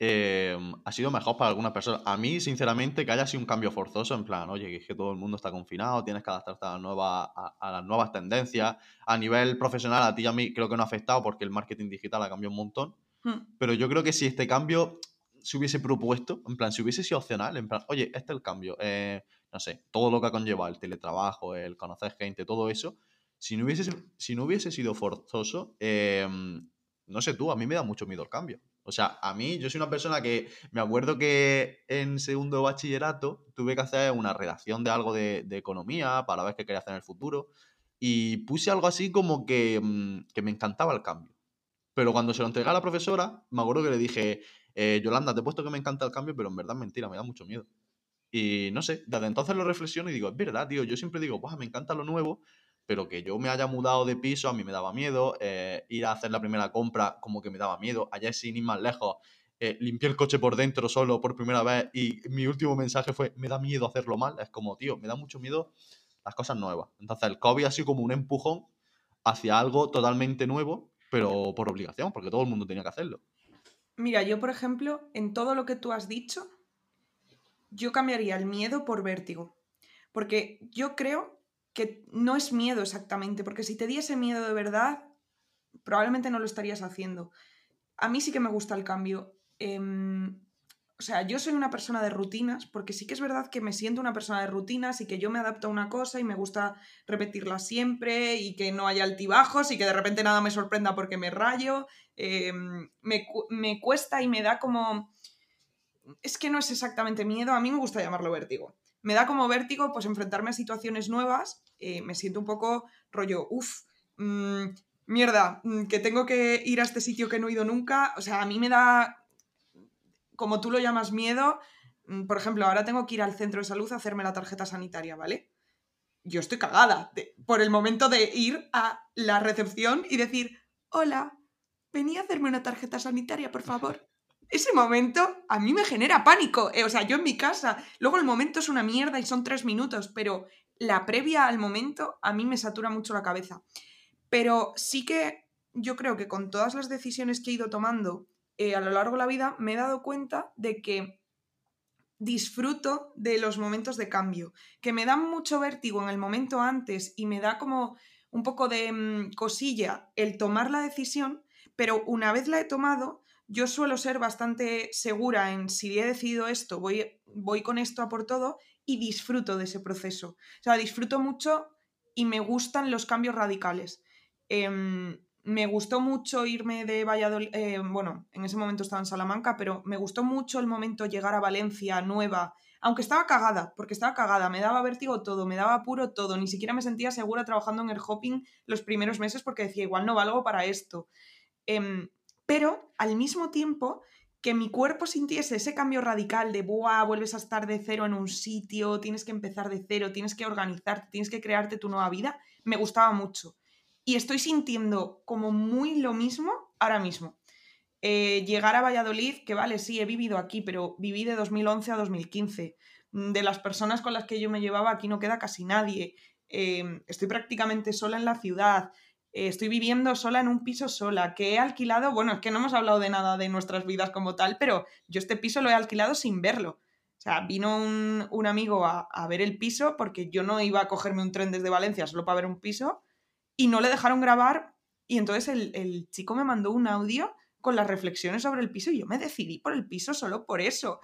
eh, ha sido mejor para algunas personas. A mí, sinceramente, que haya sido un cambio forzoso, en plan, oye, que es que todo el mundo está confinado, tienes que adaptarte a, la nueva- a- a las nuevas tendencias. A nivel profesional, a ti y a mí creo que no ha afectado porque el marketing digital ha cambiado un montón. Hmm. Pero yo creo que si este cambio se hubiese propuesto, en plan, si hubiese sido opcional, en plan, oye, este es el cambio, eh, no sé, todo lo que ha conllevado el teletrabajo, el conocer gente, todo eso, si no hubiese, si no hubiese sido forzoso, eh, no sé tú, a mí me da mucho miedo el cambio. O sea, a mí, yo soy una persona que me acuerdo que en segundo bachillerato tuve que hacer una redacción de algo de, economía para ver qué quería hacer en el futuro y puse algo así como que, mm, que me encantaba el cambio. Pero cuando se lo entregué a la profesora, me acuerdo que le dije, eh, Yolanda, te he puesto que me encanta el cambio, pero en verdad mentira, me da mucho miedo. Y no sé, desde entonces lo reflexiono y digo, es verdad, tío, yo siempre digo, "Buah, me encanta lo nuevo, pero que yo me haya mudado de piso a mí me daba miedo, eh, ir a hacer la primera compra como que me daba miedo, ayer sin ir más lejos, eh, limpié el coche por dentro solo por primera vez y mi último mensaje fue, me da miedo hacerlo mal, es como, tío, me da mucho miedo las cosas nuevas. Entonces el COVID ha sido como un empujón hacia algo totalmente nuevo, pero por obligación, porque todo el mundo tenía que hacerlo. Mira, yo por ejemplo, en todo lo que tú has dicho, yo cambiaría el miedo por vértigo. Porque yo creo que no es miedo exactamente, porque si te diese miedo de verdad, probablemente no lo estarías haciendo. a mí sí que me gusta el cambio. Em, o sea, yo soy una persona de rutinas, porque sí que es verdad que me siento una persona de rutinas y que yo me adapto a una cosa y me gusta repetirla siempre y que no haya altibajos y que de repente nada me sorprenda porque me rayo. Em, me, me cuesta y me da como... Es que no es exactamente miedo, a mí me gusta llamarlo vértigo. Me da como vértigo pues enfrentarme a situaciones nuevas, eh, me siento un poco rollo, uff, mm, mierda, mm, que tengo que ir a este sitio que no he ido nunca. O sea, a mí me da como tú lo llamas miedo, mm, por ejemplo, ahora tengo que ir al centro de salud a hacerme la tarjeta sanitaria, ¿vale? Yo estoy cagada por el momento de ir a la recepción y decir, hola, venía a hacerme una tarjeta sanitaria, por favor. Ese momento a mí me genera pánico. Eh, o sea, yo en mi casa, luego el momento es una mierda y son tres minutos, pero la previa al momento a mí me satura mucho la cabeza. Pero sí que yo creo que con todas las decisiones que he ido tomando eh, a lo largo de la vida me he dado cuenta de que disfruto de los momentos de cambio, que me dan mucho vértigo en el momento antes y me da como un poco de mm, cosilla el tomar la decisión, pero una vez la he tomado, yo suelo ser bastante segura en si he decidido esto, voy, voy con esto a por todo y disfruto de ese proceso. O sea, disfruto mucho y me gustan los cambios radicales. Em, me gustó mucho irme de Valladolid, eh, bueno, en ese momento estaba en Salamanca, pero me gustó mucho el momento llegar a Valencia, nueva, aunque estaba cagada, porque estaba cagada, me daba vértigo todo, me daba apuro todo, ni siquiera me sentía segura trabajando en el hopping los primeros meses porque decía, igual no valgo para esto. Em, pero al mismo tiempo que mi cuerpo sintiese ese cambio radical de, Buah, vuelves a estar de cero en un sitio, tienes que empezar de cero, tienes que organizarte, tienes que crearte tu nueva vida, me gustaba mucho. Y estoy sintiendo como muy lo mismo ahora mismo. Eh, llegar a Valladolid, que vale, sí, he vivido aquí, pero viví de 2011 a 2015. Mm, de las personas con las que yo me llevaba, aquí no queda casi nadie. Em, estoy prácticamente sola en la ciudad. Eh, estoy viviendo sola en un piso sola. Que he alquilado, bueno, es que no hemos hablado de nada de nuestras vidas como tal, pero yo este piso lo he alquilado sin verlo. O sea, vino un, amigo a, a ver el piso porque yo no iba a cogerme un tren desde Valencia solo para ver un piso y no le dejaron grabar y entonces el, chico me mandó un audio con las reflexiones sobre el piso y yo me decidí por el piso solo por eso.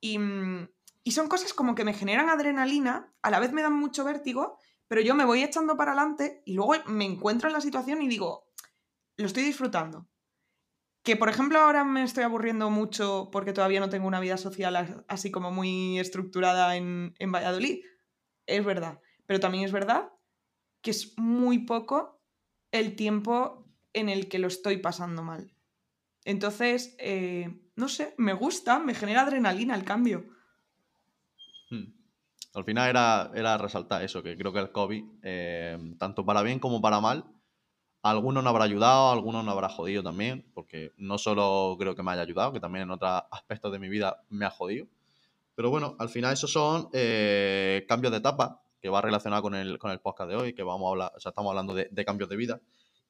Y, mm, y son cosas como que me generan adrenalina, a la vez me dan mucho vértigo, pero yo me voy echando para adelante y luego me encuentro en la situación y digo, lo estoy disfrutando. Que por ejemplo ahora me estoy aburriendo mucho porque todavía no tengo una vida social así como muy estructurada en, en Valladolid. Es verdad. Pero también es verdad que es muy poco el tiempo en el que lo estoy pasando mal. Entonces, eh, no sé, me gusta, me genera adrenalina el cambio. Hmm. Al final era, era resaltar eso, que creo que el COVID, eh, tanto para bien como para mal, a algunos no habrá ayudado, a algunos no habrá jodido también, porque no solo creo que me haya ayudado, que también en otros aspectos de mi vida me ha jodido. Pero bueno, al final esos son eh, cambios de etapa que va relacionado con el, con el podcast de hoy, que vamos a hablar, o sea, estamos hablando de, cambios de vida.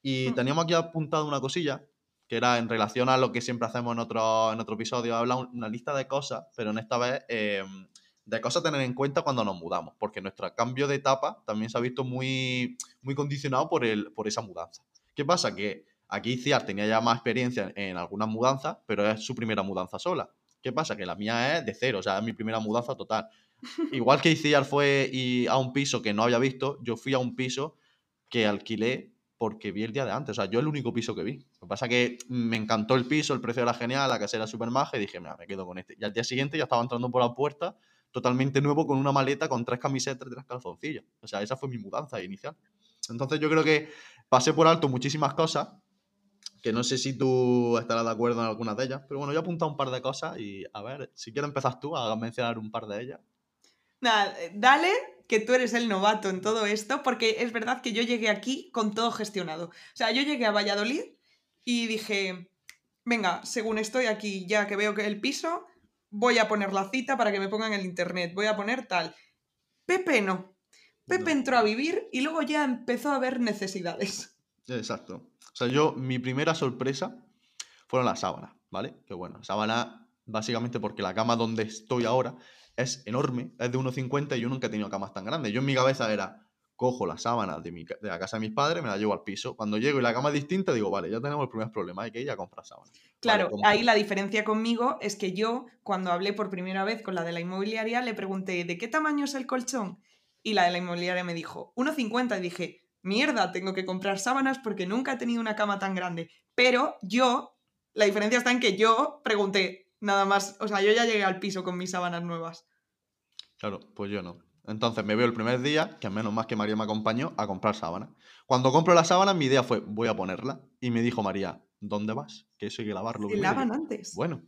Y teníamos aquí apuntado una cosilla, que era en relación a lo que siempre hacemos en otro, en otro episodio, hablar una lista de cosas, pero en esta vez em, de cosas a tener en cuenta cuando nos mudamos, porque nuestro cambio de etapa también se ha visto muy, muy condicionado por, el, por esa mudanza. ¿Qué pasa? Que aquí Ciar tenía ya más experiencia en algunas mudanzas, pero es su primera mudanza sola. ¿Qué pasa? Que la mía es de cero, o sea, es mi primera mudanza total. [laughs] Igual que Iciar fue y a un piso que no había visto, yo fui a un piso que alquilé porque vi el día de antes. O sea, yo el único piso que vi. Lo que pasa es que me encantó el piso, el precio era genial, la casa era súper maja y dije, mira, me quedo con este. Y al día siguiente ya estaba entrando por la puerta totalmente nuevo con una maleta con tres camisetas y tres calzoncillos. O sea, esa fue mi mudanza inicial. Entonces yo creo que pasé por alto muchísimas cosas que no sé si tú estarás de acuerdo en algunas de ellas, pero bueno, yo he apuntado un par de cosas y a ver, si quieres empezar tú a mencionar un par de ellas. Nada, dale que tú eres el novato en todo esto, porque es verdad que yo llegué aquí con todo gestionado. O sea, yo llegué a Valladolid y dije, venga, según estoy aquí, ya que veo que el piso, voy a poner la cita para que me pongan el internet, voy a poner tal. Pepe no. Pepe entró a vivir y luego ya empezó a ver necesidades. Exacto. O sea, yo, mi primera sorpresa fueron las sábanas, ¿vale? Que bueno, sábanas básicamente porque la cama donde estoy ahora es enorme, es de 1,50 y yo nunca he tenido camas tan grandes. Yo en mi cabeza era, cojo las sábanas de, mi de la casa de mis padres, me las llevo al piso. Cuando llego y la cama es distinta, digo, vale, ya tenemos el primer problema, hay que ir a comprar sábanas. Vale, Claro, ahí la diferencia conmigo es que yo, cuando hablé por primera vez con la de la inmobiliaria, le pregunté, ¿de qué tamaño es el colchón? Y la de la inmobiliaria me dijo, 1,50. Y dije, mierda, tengo que comprar sábanas porque nunca he tenido una cama tan grande. Pero yo, la diferencia está en que yo pregunté nada más, o sea, yo ya llegué al piso con mis sábanas nuevas. Claro, pues yo no. Entonces me veo el primer día, que menos más que María me acompañó, a comprar sábanas. Cuando compro las sábanas, mi idea fue, voy a ponerla. Y me dijo María, ¿dónde vas? Que eso hay que lavarlo. Primero". lavan antes. Bueno,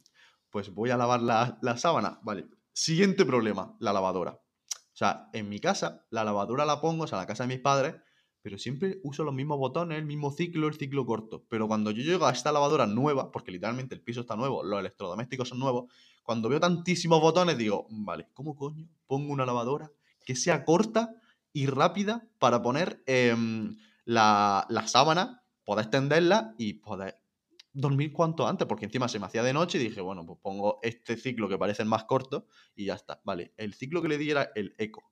pues voy a lavar la, la sábana. Vale. Siguiente problema, la lavadora. O sea, en mi casa, la lavadora la pongo, o sea, en la casa de mis padres, pero siempre uso los mismos botones, el mismo ciclo, el ciclo corto. Pero cuando yo llego a esta lavadora nueva, porque literalmente el piso está nuevo, los electrodomésticos son nuevos, cuando veo tantísimos botones digo, vale, ¿cómo coño pongo una lavadora que sea corta y rápida para poner em, la, la sábana, poder extenderla y poder dormir cuanto antes, porque encima se me hacía de noche y dije, bueno, pues pongo este ciclo que parece el más corto y ya está. Vale, el ciclo que le di era el eco,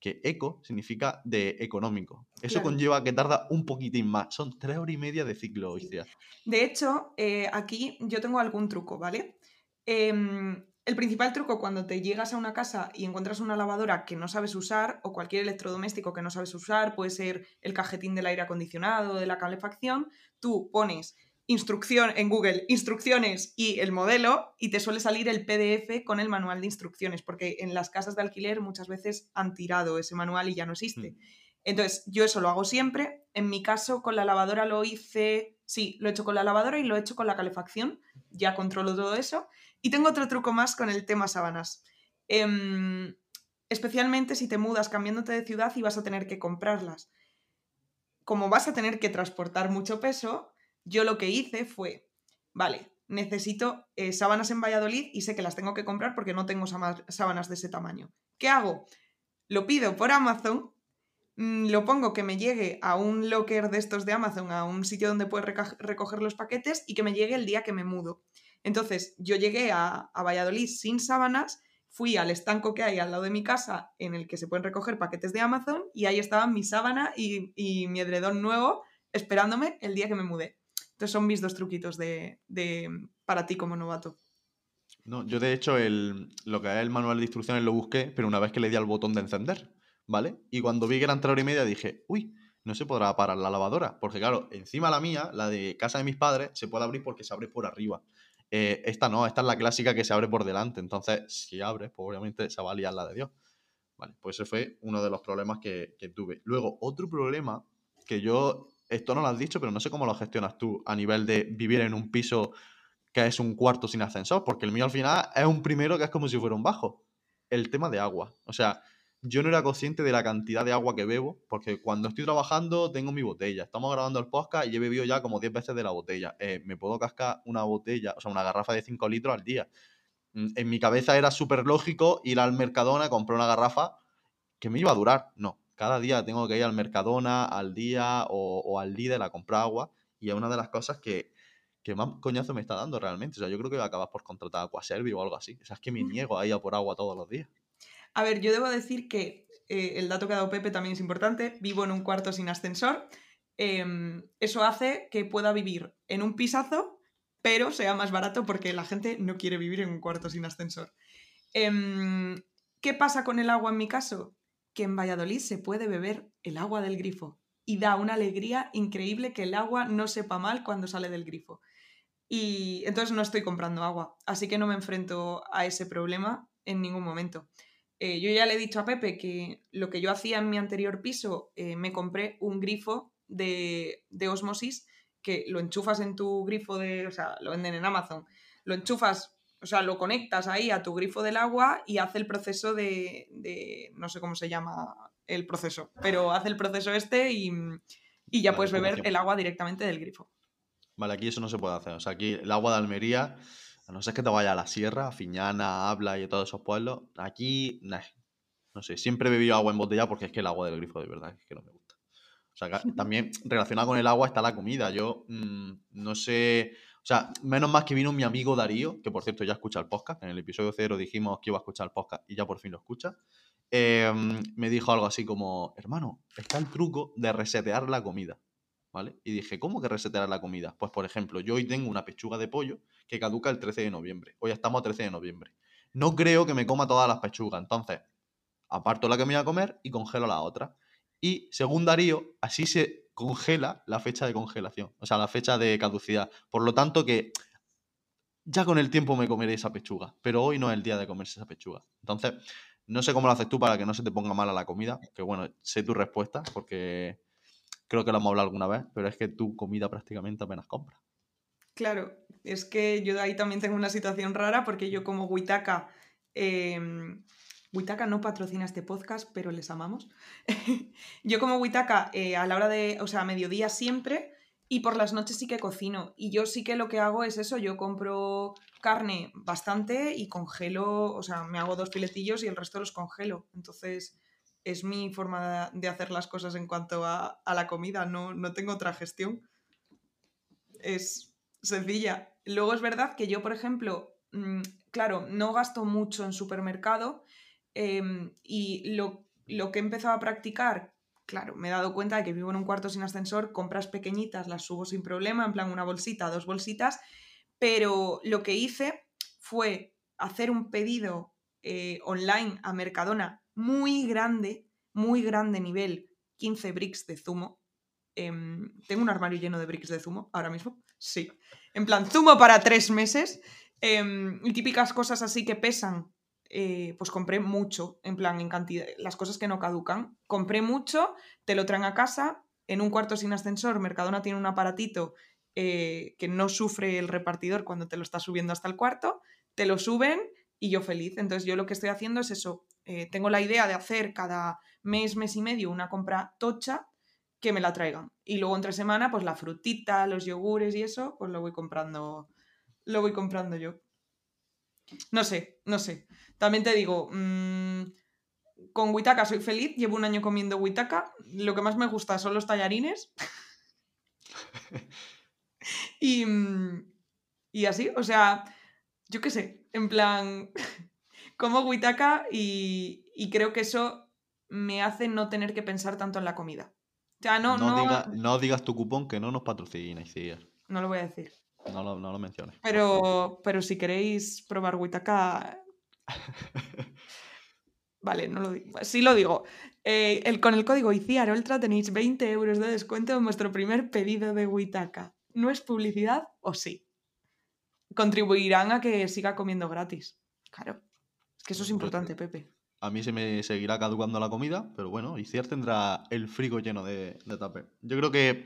que eco significa de económico. Eso Claro. conlleva que tarda un poquitín más. Son tres horas y media de ciclo, Sí. hostia. De hecho, eh, aquí yo tengo algún truco, ¿vale? Em, el principal truco cuando te llegas a una casa y encuentras una lavadora que no sabes usar o cualquier electrodoméstico que no sabes usar, puede ser el cajetín del aire acondicionado, de la calefacción, tú pones instrucción en Google, instrucciones y el modelo y te suele salir el PDF con el manual de instrucciones, porque en las casas de alquiler muchas veces han tirado ese manual y ya no existe. Mm. Entonces, yo eso lo hago siempre. En mi caso, con la lavadora lo hice, sí, lo he hecho con la lavadora y lo he hecho con la calefacción. Ya controlo todo eso. Y tengo otro truco más con el tema sábanas. Em, especialmente si te mudas cambiándote de ciudad y vas a tener que comprarlas. Como vas a tener que transportar mucho peso, yo lo que hice fue, vale, necesito eh, sábanas en Valladolid y sé que las tengo que comprar porque no tengo sábanas de ese tamaño. ¿Qué hago? Lo pido por Amazon, mm, lo pongo que me llegue a un locker de estos de Amazon, a un sitio donde puedes recoger los paquetes y que me llegue el día que me mudo. Entonces, yo llegué a, Valladolid sin sábanas, fui al estanco que hay al lado de mi casa en el que se pueden recoger paquetes de Amazon y ahí estaban mi sábana y, y mi edredón nuevo esperándome el día que me mudé. Entonces son mis dos truquitos de, de- para ti como novato. No, yo de hecho el, lo que es el manual de instrucciones lo busqué, pero una vez que le di al botón de encender, ¿vale? Y cuando vi que eran tres horas y media dije, uy, no se podrá parar la lavadora. Porque claro, encima la mía, la de casa de mis padres, se puede abrir porque se abre por arriba. Eh, esta no, esta es la clásica que se abre por delante. Entonces, si abre, pues obviamente se va a liar la de Dios. Vale, pues ese fue uno de los problemas que, que tuve. Luego, otro problema que yo, esto no lo has dicho, pero no sé cómo lo gestionas tú a nivel de vivir en un piso que es un cuarto sin ascensor, porque el mío al final es un primero que es como si fuera un bajo. El tema de agua. O sea, yo no era consciente de la cantidad de agua que bebo, porque cuando estoy trabajando tengo mi botella. Estamos grabando el podcast y he bebido ya como 10 veces de la botella. Eh, me puedo cascar una botella, o sea, una garrafa de 5 litros al día. Mm, En mi cabeza era súper lógico ir al Mercadona, comprar una garrafa que me iba a durar. No, cada día tengo que ir al Mercadona, al día o, o al líder a comprar agua. Y es una de las cosas que, que más coñazo me está dando realmente. O sea, yo creo que voy a acabar por contratar Aquaservi o algo así. O sea, es que me niego a ir a por agua todos los días. A ver, yo debo decir que eh, el dato que ha dado Pepe también es importante. Vivo en un cuarto sin ascensor. Em, eso hace que pueda vivir en un pisazo, pero sea más barato porque la gente no quiere vivir en un cuarto sin ascensor. Em, ¿Qué pasa con el agua en mi caso? Que en Valladolid se puede beber el agua del grifo y da una alegría increíble que el agua no sepa mal cuando sale del grifo. Y entonces no estoy comprando agua, así que no me enfrento a ese problema en ningún momento. Eh, yo ya le he dicho a Pepe que lo que yo hacía en mi anterior piso, eh, me compré un grifo de, de osmosis que lo enchufas en tu grifo de, o sea, lo venden en Amazon, lo enchufas, o sea, lo conectas ahí a tu grifo del agua y hace el proceso de, de no sé cómo se llama el proceso, pero hace el proceso este y, y ya puedes beber el agua directamente del grifo. Vale, aquí eso no se puede hacer. O sea, aquí el agua de Almería, a no ser que te vaya a la sierra, a Fiñana, a Habla y a todos esos pueblos, aquí, nah, no sé, siempre he bebido agua embotellada porque es que el agua del grifo de verdad es que no me gusta. O sea, que [laughs] también relacionado con el agua está la comida. Yo mm, no sé, o sea, menos más que vino mi amigo Darío, que por cierto ya escucha el podcast. En el episodio cero dijimos que iba a escuchar el podcast y ya por fin lo escucha. em, me dijo algo así como, hermano, está el truco de resetear la comida. ¿Vale? Y dije, ¿cómo que resetear la comida? Pues por ejemplo, yo hoy tengo una pechuga de pollo que caduca el 13 de noviembre. Hoy estamos a 13 de noviembre. No creo que me coma todas las pechugas. Entonces, aparto la que me voy a comer y congelo la otra. Y según Darío, así se congela la fecha de congelación, o sea, la fecha de caducidad. Por lo tanto, que ya con el tiempo me comeré esa pechuga, pero hoy no es el día de comerse esa pechuga. Entonces, no sé cómo lo haces tú para que no se te ponga mala la comida, que bueno, sé tu respuesta porque creo que lo hemos hablado alguna vez, pero es que tu comida prácticamente apenas compras. Claro, es que yo ahí también tengo una situación rara porque yo como Huitaca, Huitaca no patrocina este podcast, pero les amamos. [laughs] yo como Huitaca eh, a la hora de, o sea, a mediodía siempre y por las noches sí que cocino. Y yo sí que lo que hago es eso, yo compro carne bastante y congelo, o sea, me hago dos filetillos y el resto los congelo. Entonces es mi forma de hacer las cosas en cuanto a, a la comida, no, no tengo otra gestión. Es sencilla. Luego es verdad que yo, por ejemplo, mm, claro, no gasto mucho en supermercado em, y lo, lo que he empezado a practicar, claro, me he dado cuenta de que vivo en un cuarto sin ascensor, compras pequeñitas, las subo sin problema, en plan una bolsita, dos bolsitas, pero lo que hice fue hacer un pedido eh, online a Mercadona muy grande, muy grande nivel, 15 bricks de zumo. Em, tengo un armario lleno de bricks de zumo ahora mismo. Sí. En plan, zumo para tres meses. em, y típicas cosas así que pesan. eh, pues compré mucho, en plan, en cantidad. Las cosas que no caducan. Compré mucho, te lo traen a casa. En un cuarto sin ascensor, Mercadona tiene un aparatito eh, que no sufre el repartidor cuando te lo está subiendo hasta el cuarto. Te lo suben y yo feliz. Entonces, yo lo que estoy haciendo es eso. eh, tengo la idea de hacer cada mes, mes y medio una compra tocha que me la traigan. Y luego entre semana, pues la frutita, los yogures y eso, pues lo voy comprando. Lo voy comprando yo. No sé, no sé. También te digo, mm, con Huitaca soy feliz, llevo un año comiendo Huitaca. Lo que más me gusta son los tallarines. [laughs] y, mm, y así, o sea, yo qué sé, en plan, [laughs] como Huitaca y, y creo que eso me hace no tener que pensar tanto en la comida. O sea, no, No, no, diga- no digas tu cupón que no nos patrocina, Iciar. no lo voy a decir. No lo, no lo menciones. Pero, pero si queréis probar Huitaca. [laughs] Vale, no lo digo. Sí lo digo. Eh, el, con el código ICIAROLTRA tenéis 20 euros de descuento en vuestro primer pedido de Huitaca. ¿No es publicidad o sí? Contribuirán a que siga comiendo gratis. Claro. Es que eso es importante, Pepe. A mí se me seguirá caducando la comida, pero bueno, Iciar tendrá el frigo lleno de, de tupper. Yo creo que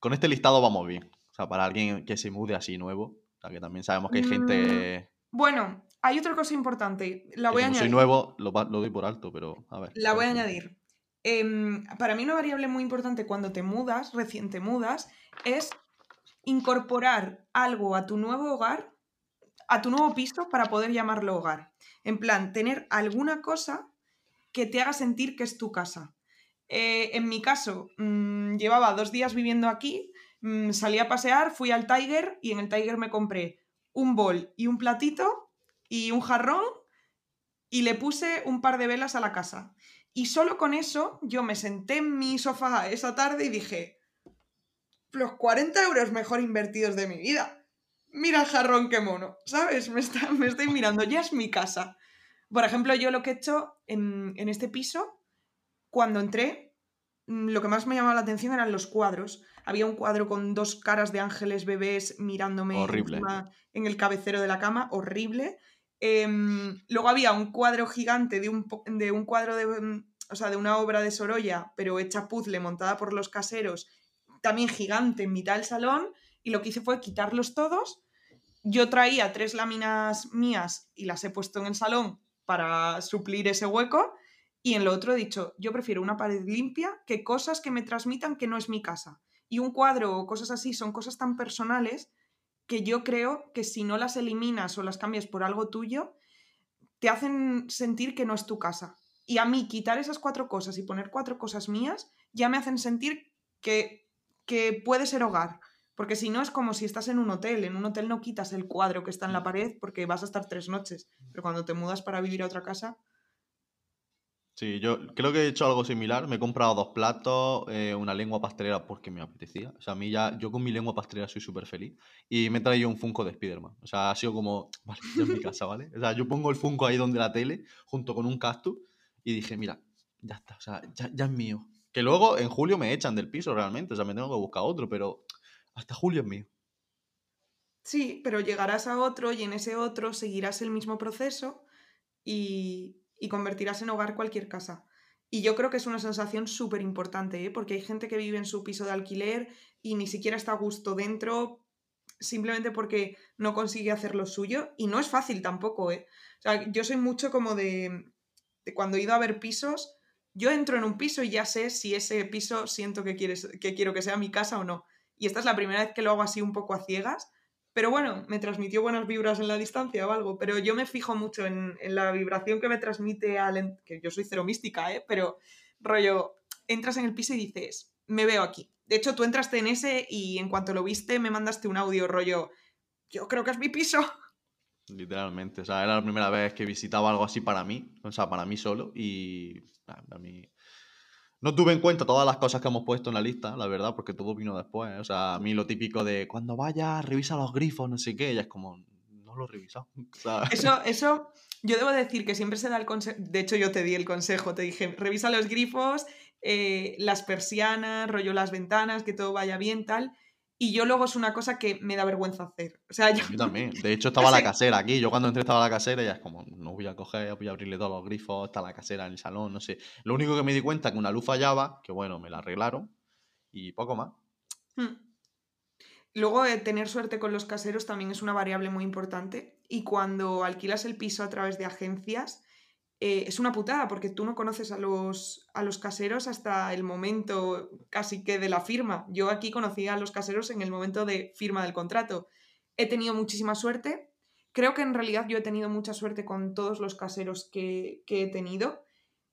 con este listado vamos bien. O sea, para alguien que se mude así nuevo, o sea, que también sabemos que hay gente Bueno, hay otra cosa importante. La voy a como soy añadir. nuevo, lo, doy por alto, pero a ver. La voy a añadir. Em, para mí una variable muy importante cuando te mudas, recién te mudas, es incorporar algo a tu nuevo hogar, a tu nuevo piso para poder llamarlo hogar. En plan, tener alguna cosa que te haga sentir que es tu casa. Eh, en mi caso, mm, llevaba dos días viviendo aquí, mm, salí a pasear, fui al Tiger y en el Tiger me compré un bol y un platito y un jarrón y le puse un par de velas a la casa. Y solo con eso yo me senté en mi sofá esa tarde y dije, los 40 euros mejor invertidos de mi vida. Mira el jarrón, qué mono, ¿sabes? Me, está- me estoy mirando, ya es mi casa. Por ejemplo, yo lo que he hecho en, en este piso, cuando entré, mm, lo que más me llamaba la atención eran los cuadros. Había un cuadro con dos caras de ángeles bebés mirándome Horrible. en el cabecero de la cama, horrible. Em, luego había un cuadro gigante de un, de un cuadro de, mm, o sea, de una obra de Sorolla, pero hecha puzzle, montada por los caseros, también gigante en mitad del salón, y lo que hice fue quitarlos todos. Yo traía tres láminas mías y las he puesto en el salón para suplir ese hueco, y en lo otro he dicho, yo prefiero una pared limpia que cosas que me transmitan que no es mi casa. Y un cuadro o cosas así son cosas tan personales que yo creo que si no las eliminas o las cambias por algo tuyo, te hacen sentir que no es tu casa. Y a mí quitar esas cuatro cosas y poner cuatro cosas mías ya me hacen sentir que, que puede ser hogar. Porque si no es como si estás en un hotel. En un hotel no quitas el cuadro que está en la pared porque vas a estar tres noches. Pero cuando te mudas para vivir a otra casa, Sí, yo creo que he hecho algo similar. Me he comprado dos platos, eh, una lengua pastelera porque me apetecía. O sea, a mí ya, yo con mi lengua pastelera soy súper feliz. Y me he traído un Funko de Spider-Man. O sea, ha sido como, [laughs] vale, ya en mi casa, ¿vale? O sea, yo pongo el Funko ahí donde la tele, junto con un cactus, y dije, mira, ya está, o sea, ya, ya es mío. Que luego en julio me echan del piso realmente, o sea, me tengo que buscar otro, pero hasta julio es mío. Sí, pero llegarás a otro y en ese otro seguirás el mismo proceso y, y convertirás en hogar cualquier casa. Y yo creo que es una sensación súper importante, ¿eh? porque hay gente que vive en su piso de alquiler y ni siquiera está a gusto dentro simplemente porque no consigue hacer lo suyo. Y no es fácil tampoco, ¿eh? O sea, yo soy mucho como de, de cuando he ido a ver pisos, yo entro en un piso y ya sé si ese piso siento que, quieres, que quiero que sea mi casa o no. Y esta es la primera vez que lo hago así un poco a ciegas, pero bueno, me transmitió buenas vibras en la distancia o algo, pero yo me fijo mucho en, la vibración que me transmite al... que yo soy cero mística, ¿eh? Pero rollo, entras en el piso y dices, me veo aquí. De hecho, tú entraste en ese y en cuanto lo viste me mandaste un audio rollo, yo creo que es mi piso. Literalmente, o sea, era la primera vez que visitaba algo así para mí, o sea, para mí solo, y a mí... No tuve en cuenta todas las cosas que hemos puesto en la lista, la verdad, porque todo vino después. ¿eh? O sea, a mí lo típico de cuando vayas, revisa los grifos, no sé qué, ya es como, no lo he revisado. [laughs] Eso, eso, yo debo decir que siempre se da el consejo, de hecho yo te di el consejo, te dije, revisa los grifos, eh, las persianas, rollo las ventanas, que todo vaya bien, tal. Y yo luego es una cosa que me da vergüenza hacer. O sea, yo, también. [laughs] De hecho, estaba la casera aquí. Yo cuando entré estaba la casera y ya es como, no voy a coger, voy a abrirle todos los grifos, está la casera en el salón, no sé. Lo único que me di cuenta es que una luz fallaba, que bueno, me la arreglaron, y poco más. Hmm. Luego, eh, tener suerte con los caseros también es una variable muy importante. Y cuando alquilas el piso a través de agencias, eh, es una putada porque tú no conoces a los, a los caseros hasta el momento casi que de la firma. Yo aquí conocí a los caseros en el momento de firma del contrato. He tenido muchísima suerte. Creo que en realidad yo he tenido mucha suerte con todos los caseros que, que he tenido,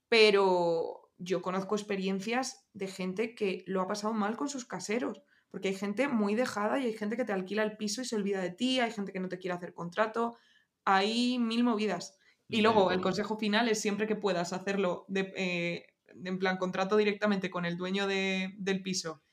pero yo conozco experiencias de gente que lo ha pasado mal con sus caseros. Porque hay gente muy dejada y hay gente que te alquila el piso y se olvida de ti, hay gente que no te quiere hacer contrato, hay mil movidas. Y luego el consejo final es siempre que puedas hacerlo de, eh, de- en plan contrato directamente con el dueño de- del piso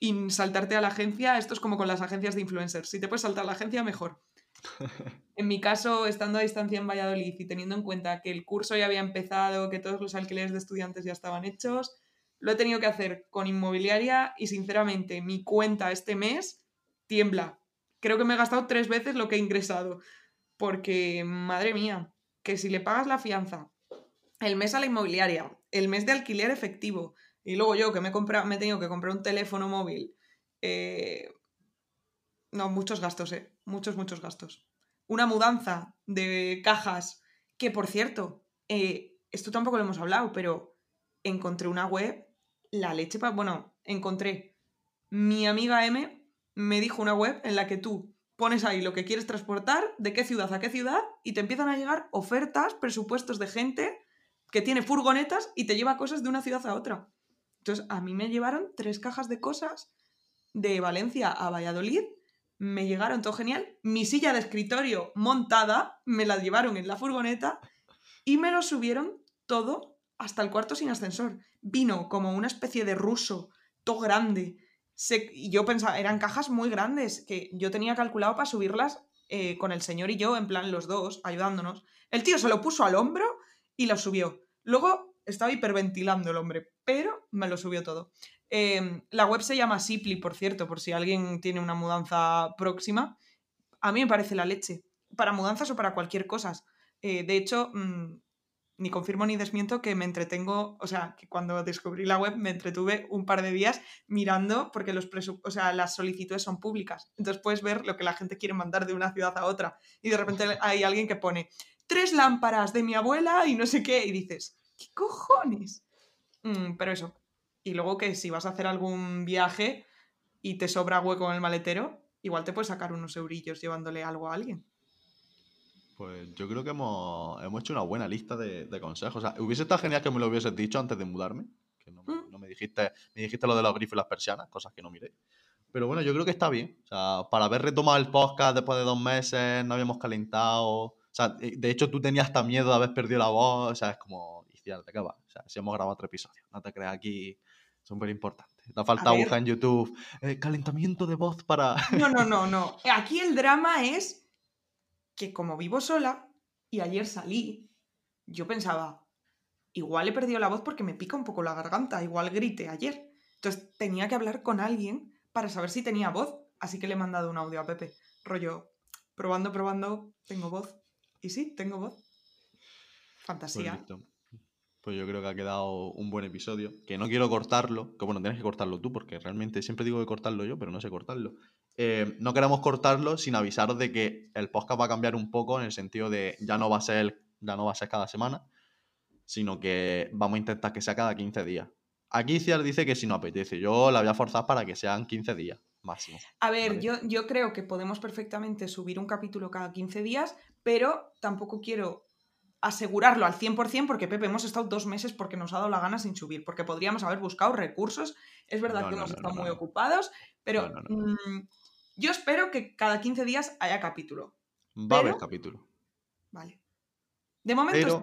y saltarte a la agencia, esto es como con las agencias de influencers. Si te puedes saltar a la agencia, mejor. [laughs] En mi caso, estando a distancia en Valladolid y teniendo en cuenta que el curso ya había empezado, que todos los alquileres de estudiantes ya estaban hechos, lo he tenido que hacer con inmobiliaria y sinceramente mi cuenta este mes tiembla. Creo que me he gastado tres veces lo que he ingresado. Porque, madre mía, que si le pagas la fianza, el mes a la inmobiliaria, el mes de alquiler efectivo, y luego yo que me he, me tenido que comprar un teléfono móvil, eh, no, muchos gastos, ¿eh? Muchos, muchos gastos. Una mudanza de cajas, que por cierto, eh, esto tampoco lo hemos hablado, pero encontré una web, la leche para... Bueno, encontré. Mi amiga M me dijo una web en la que tú pones ahí lo que quieres transportar, de qué ciudad a qué ciudad, y te empiezan a llegar ofertas, presupuestos de gente que tiene furgonetas y te lleva cosas de una ciudad a otra. Entonces, a mí me llevaron tres cajas de cosas de Valencia a Valladolid, me llegaron todo genial. Mi silla de escritorio montada, me la llevaron en la furgoneta y me lo subieron todo hasta el cuarto sin ascensor. Vino como una especie de ruso, todo grande. Yo pensaba, eran cajas muy grandes que yo tenía calculado para subirlas eh, con el señor y yo, en plan los dos, ayudándonos. El tío se lo puso al hombro y lo subió. Luego estaba hiperventilando el hombre, pero me lo subió todo. Eh, la web se llama Sipli, por cierto, por si alguien tiene una mudanza próxima. A mí me parece la leche. Para mudanzas o para cualquier cosa. Eh, de hecho, mm, ni confirmo ni desmiento que me entretengo, o sea, que cuando descubrí la web me entretuve un par de días mirando porque los o sea, las solicitudes son públicas. Entonces puedes ver lo que la gente quiere mandar de una ciudad a otra. Y de repente hay alguien que pone tres lámparas de mi abuela y no sé qué. Y dices, ¿qué cojones? Mm, pero eso. Y luego que si vas a hacer algún viaje y te sobra hueco en el maletero, igual te puedes sacar unos eurillos llevándole algo a alguien. Pues yo creo que hemos, hemos hecho una buena lista de, de consejos. O sea, hubiese estado genial que me lo hubieses dicho antes de mudarme. Que no, me- Mm. no me dijiste, me dijiste lo de los grifos y las persianas, cosas que no miré. Pero bueno, yo creo que está bien. O sea, para haber retomado el podcast después de dos meses, no habíamos calentado. O sea, eh, de hecho, tú tenías hasta miedo de haber perdido la voz. O sea, es como, Iciar, ¿de qué va? O sea, si hemos grabado otro episodio, no te creas aquí, súper importante. Te falta buscar en YouTube eh, calentamiento de voz para. No, no, no, no. Aquí el drama es que como vivo sola y ayer salí, yo pensaba, igual he perdido la voz porque me pica un poco la garganta, igual grité ayer. Entonces tenía que hablar con alguien para saber si tenía voz. Así que le he mandado un audio a Pepe. Rollo, probando, probando, tengo voz. Y sí, tengo voz. Pues Fantasía. listo. Pues yo creo que ha quedado un buen episodio. Que no quiero cortarlo, que bueno, tienes que cortarlo tú, porque realmente siempre digo que cortarlo yo, pero no sé cortarlo. Eh, no queremos cortarlo sin avisaros de que el podcast va a cambiar un poco en el sentido de ya no va a ser, ya no va a ser cada semana, sino que vamos a intentar que sea cada 15 días. Aquí Ciar dice que si no apetece, yo la voy a forzar para que sean 15 días máximo. A ver, Vale. yo, yo creo que podemos perfectamente subir un capítulo cada 15 días, pero tampoco quiero asegurarlo al 100% porque Pepe hemos estado dos meses porque nos ha dado la gana sin subir, porque podríamos haber buscado recursos. Es verdad No, que no, hemos no, estado muy ocupados, pero mm, yo espero que cada 15 días haya capítulo. Va a haber capítulo. Vale. De momento, Pero-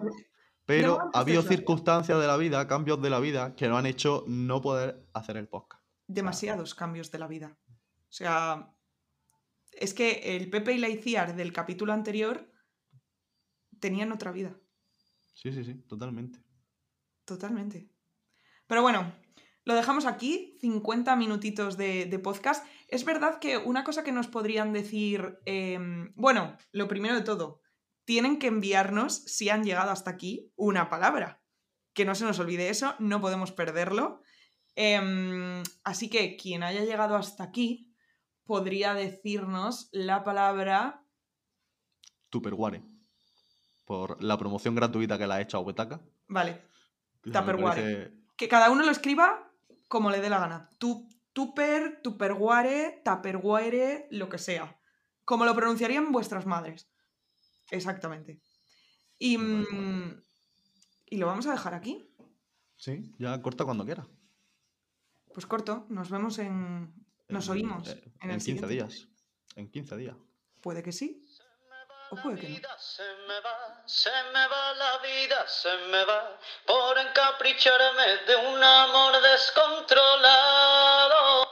Pero momento ha habido circunstancias de la vida, cambios de la vida, que nos han hecho no poder hacer el podcast. demasiados cambios de la vida. O sea, es que el Pepe y la Iciar del capítulo anterior tenían otra vida. Sí, sí, sí, totalmente. Totalmente. Pero bueno, lo dejamos aquí, 50 minutitos de, de podcast. Es verdad que una cosa que nos podrían decir, em, bueno, lo primero de todo, tienen que enviarnos, si han llegado hasta aquí, una palabra. Que no se nos olvide eso, no podemos perderlo. Em, así que quien haya llegado hasta aquí podría decirnos la palabra... Tupperware. Por la promoción gratuita que le ha hecho a Ubetaca. Vale, Tupperware. parece- que cada uno lo escriba como le dé la gana. Tu, tuper, tupperware, tupperware, lo que sea. Como lo pronunciarían vuestras madres. Exactamente. Y, mm, y lo vamos a dejar aquí. Sí, ya corta cuando quiera. Pues corto, nos vemos en... Nos En- oímos eh, en en el 15 siguiente. días. En 15 días. Puede que sí. Ocurre que. Se me va, se me va la vida, se me va por encapricharme de un amor descontrolado.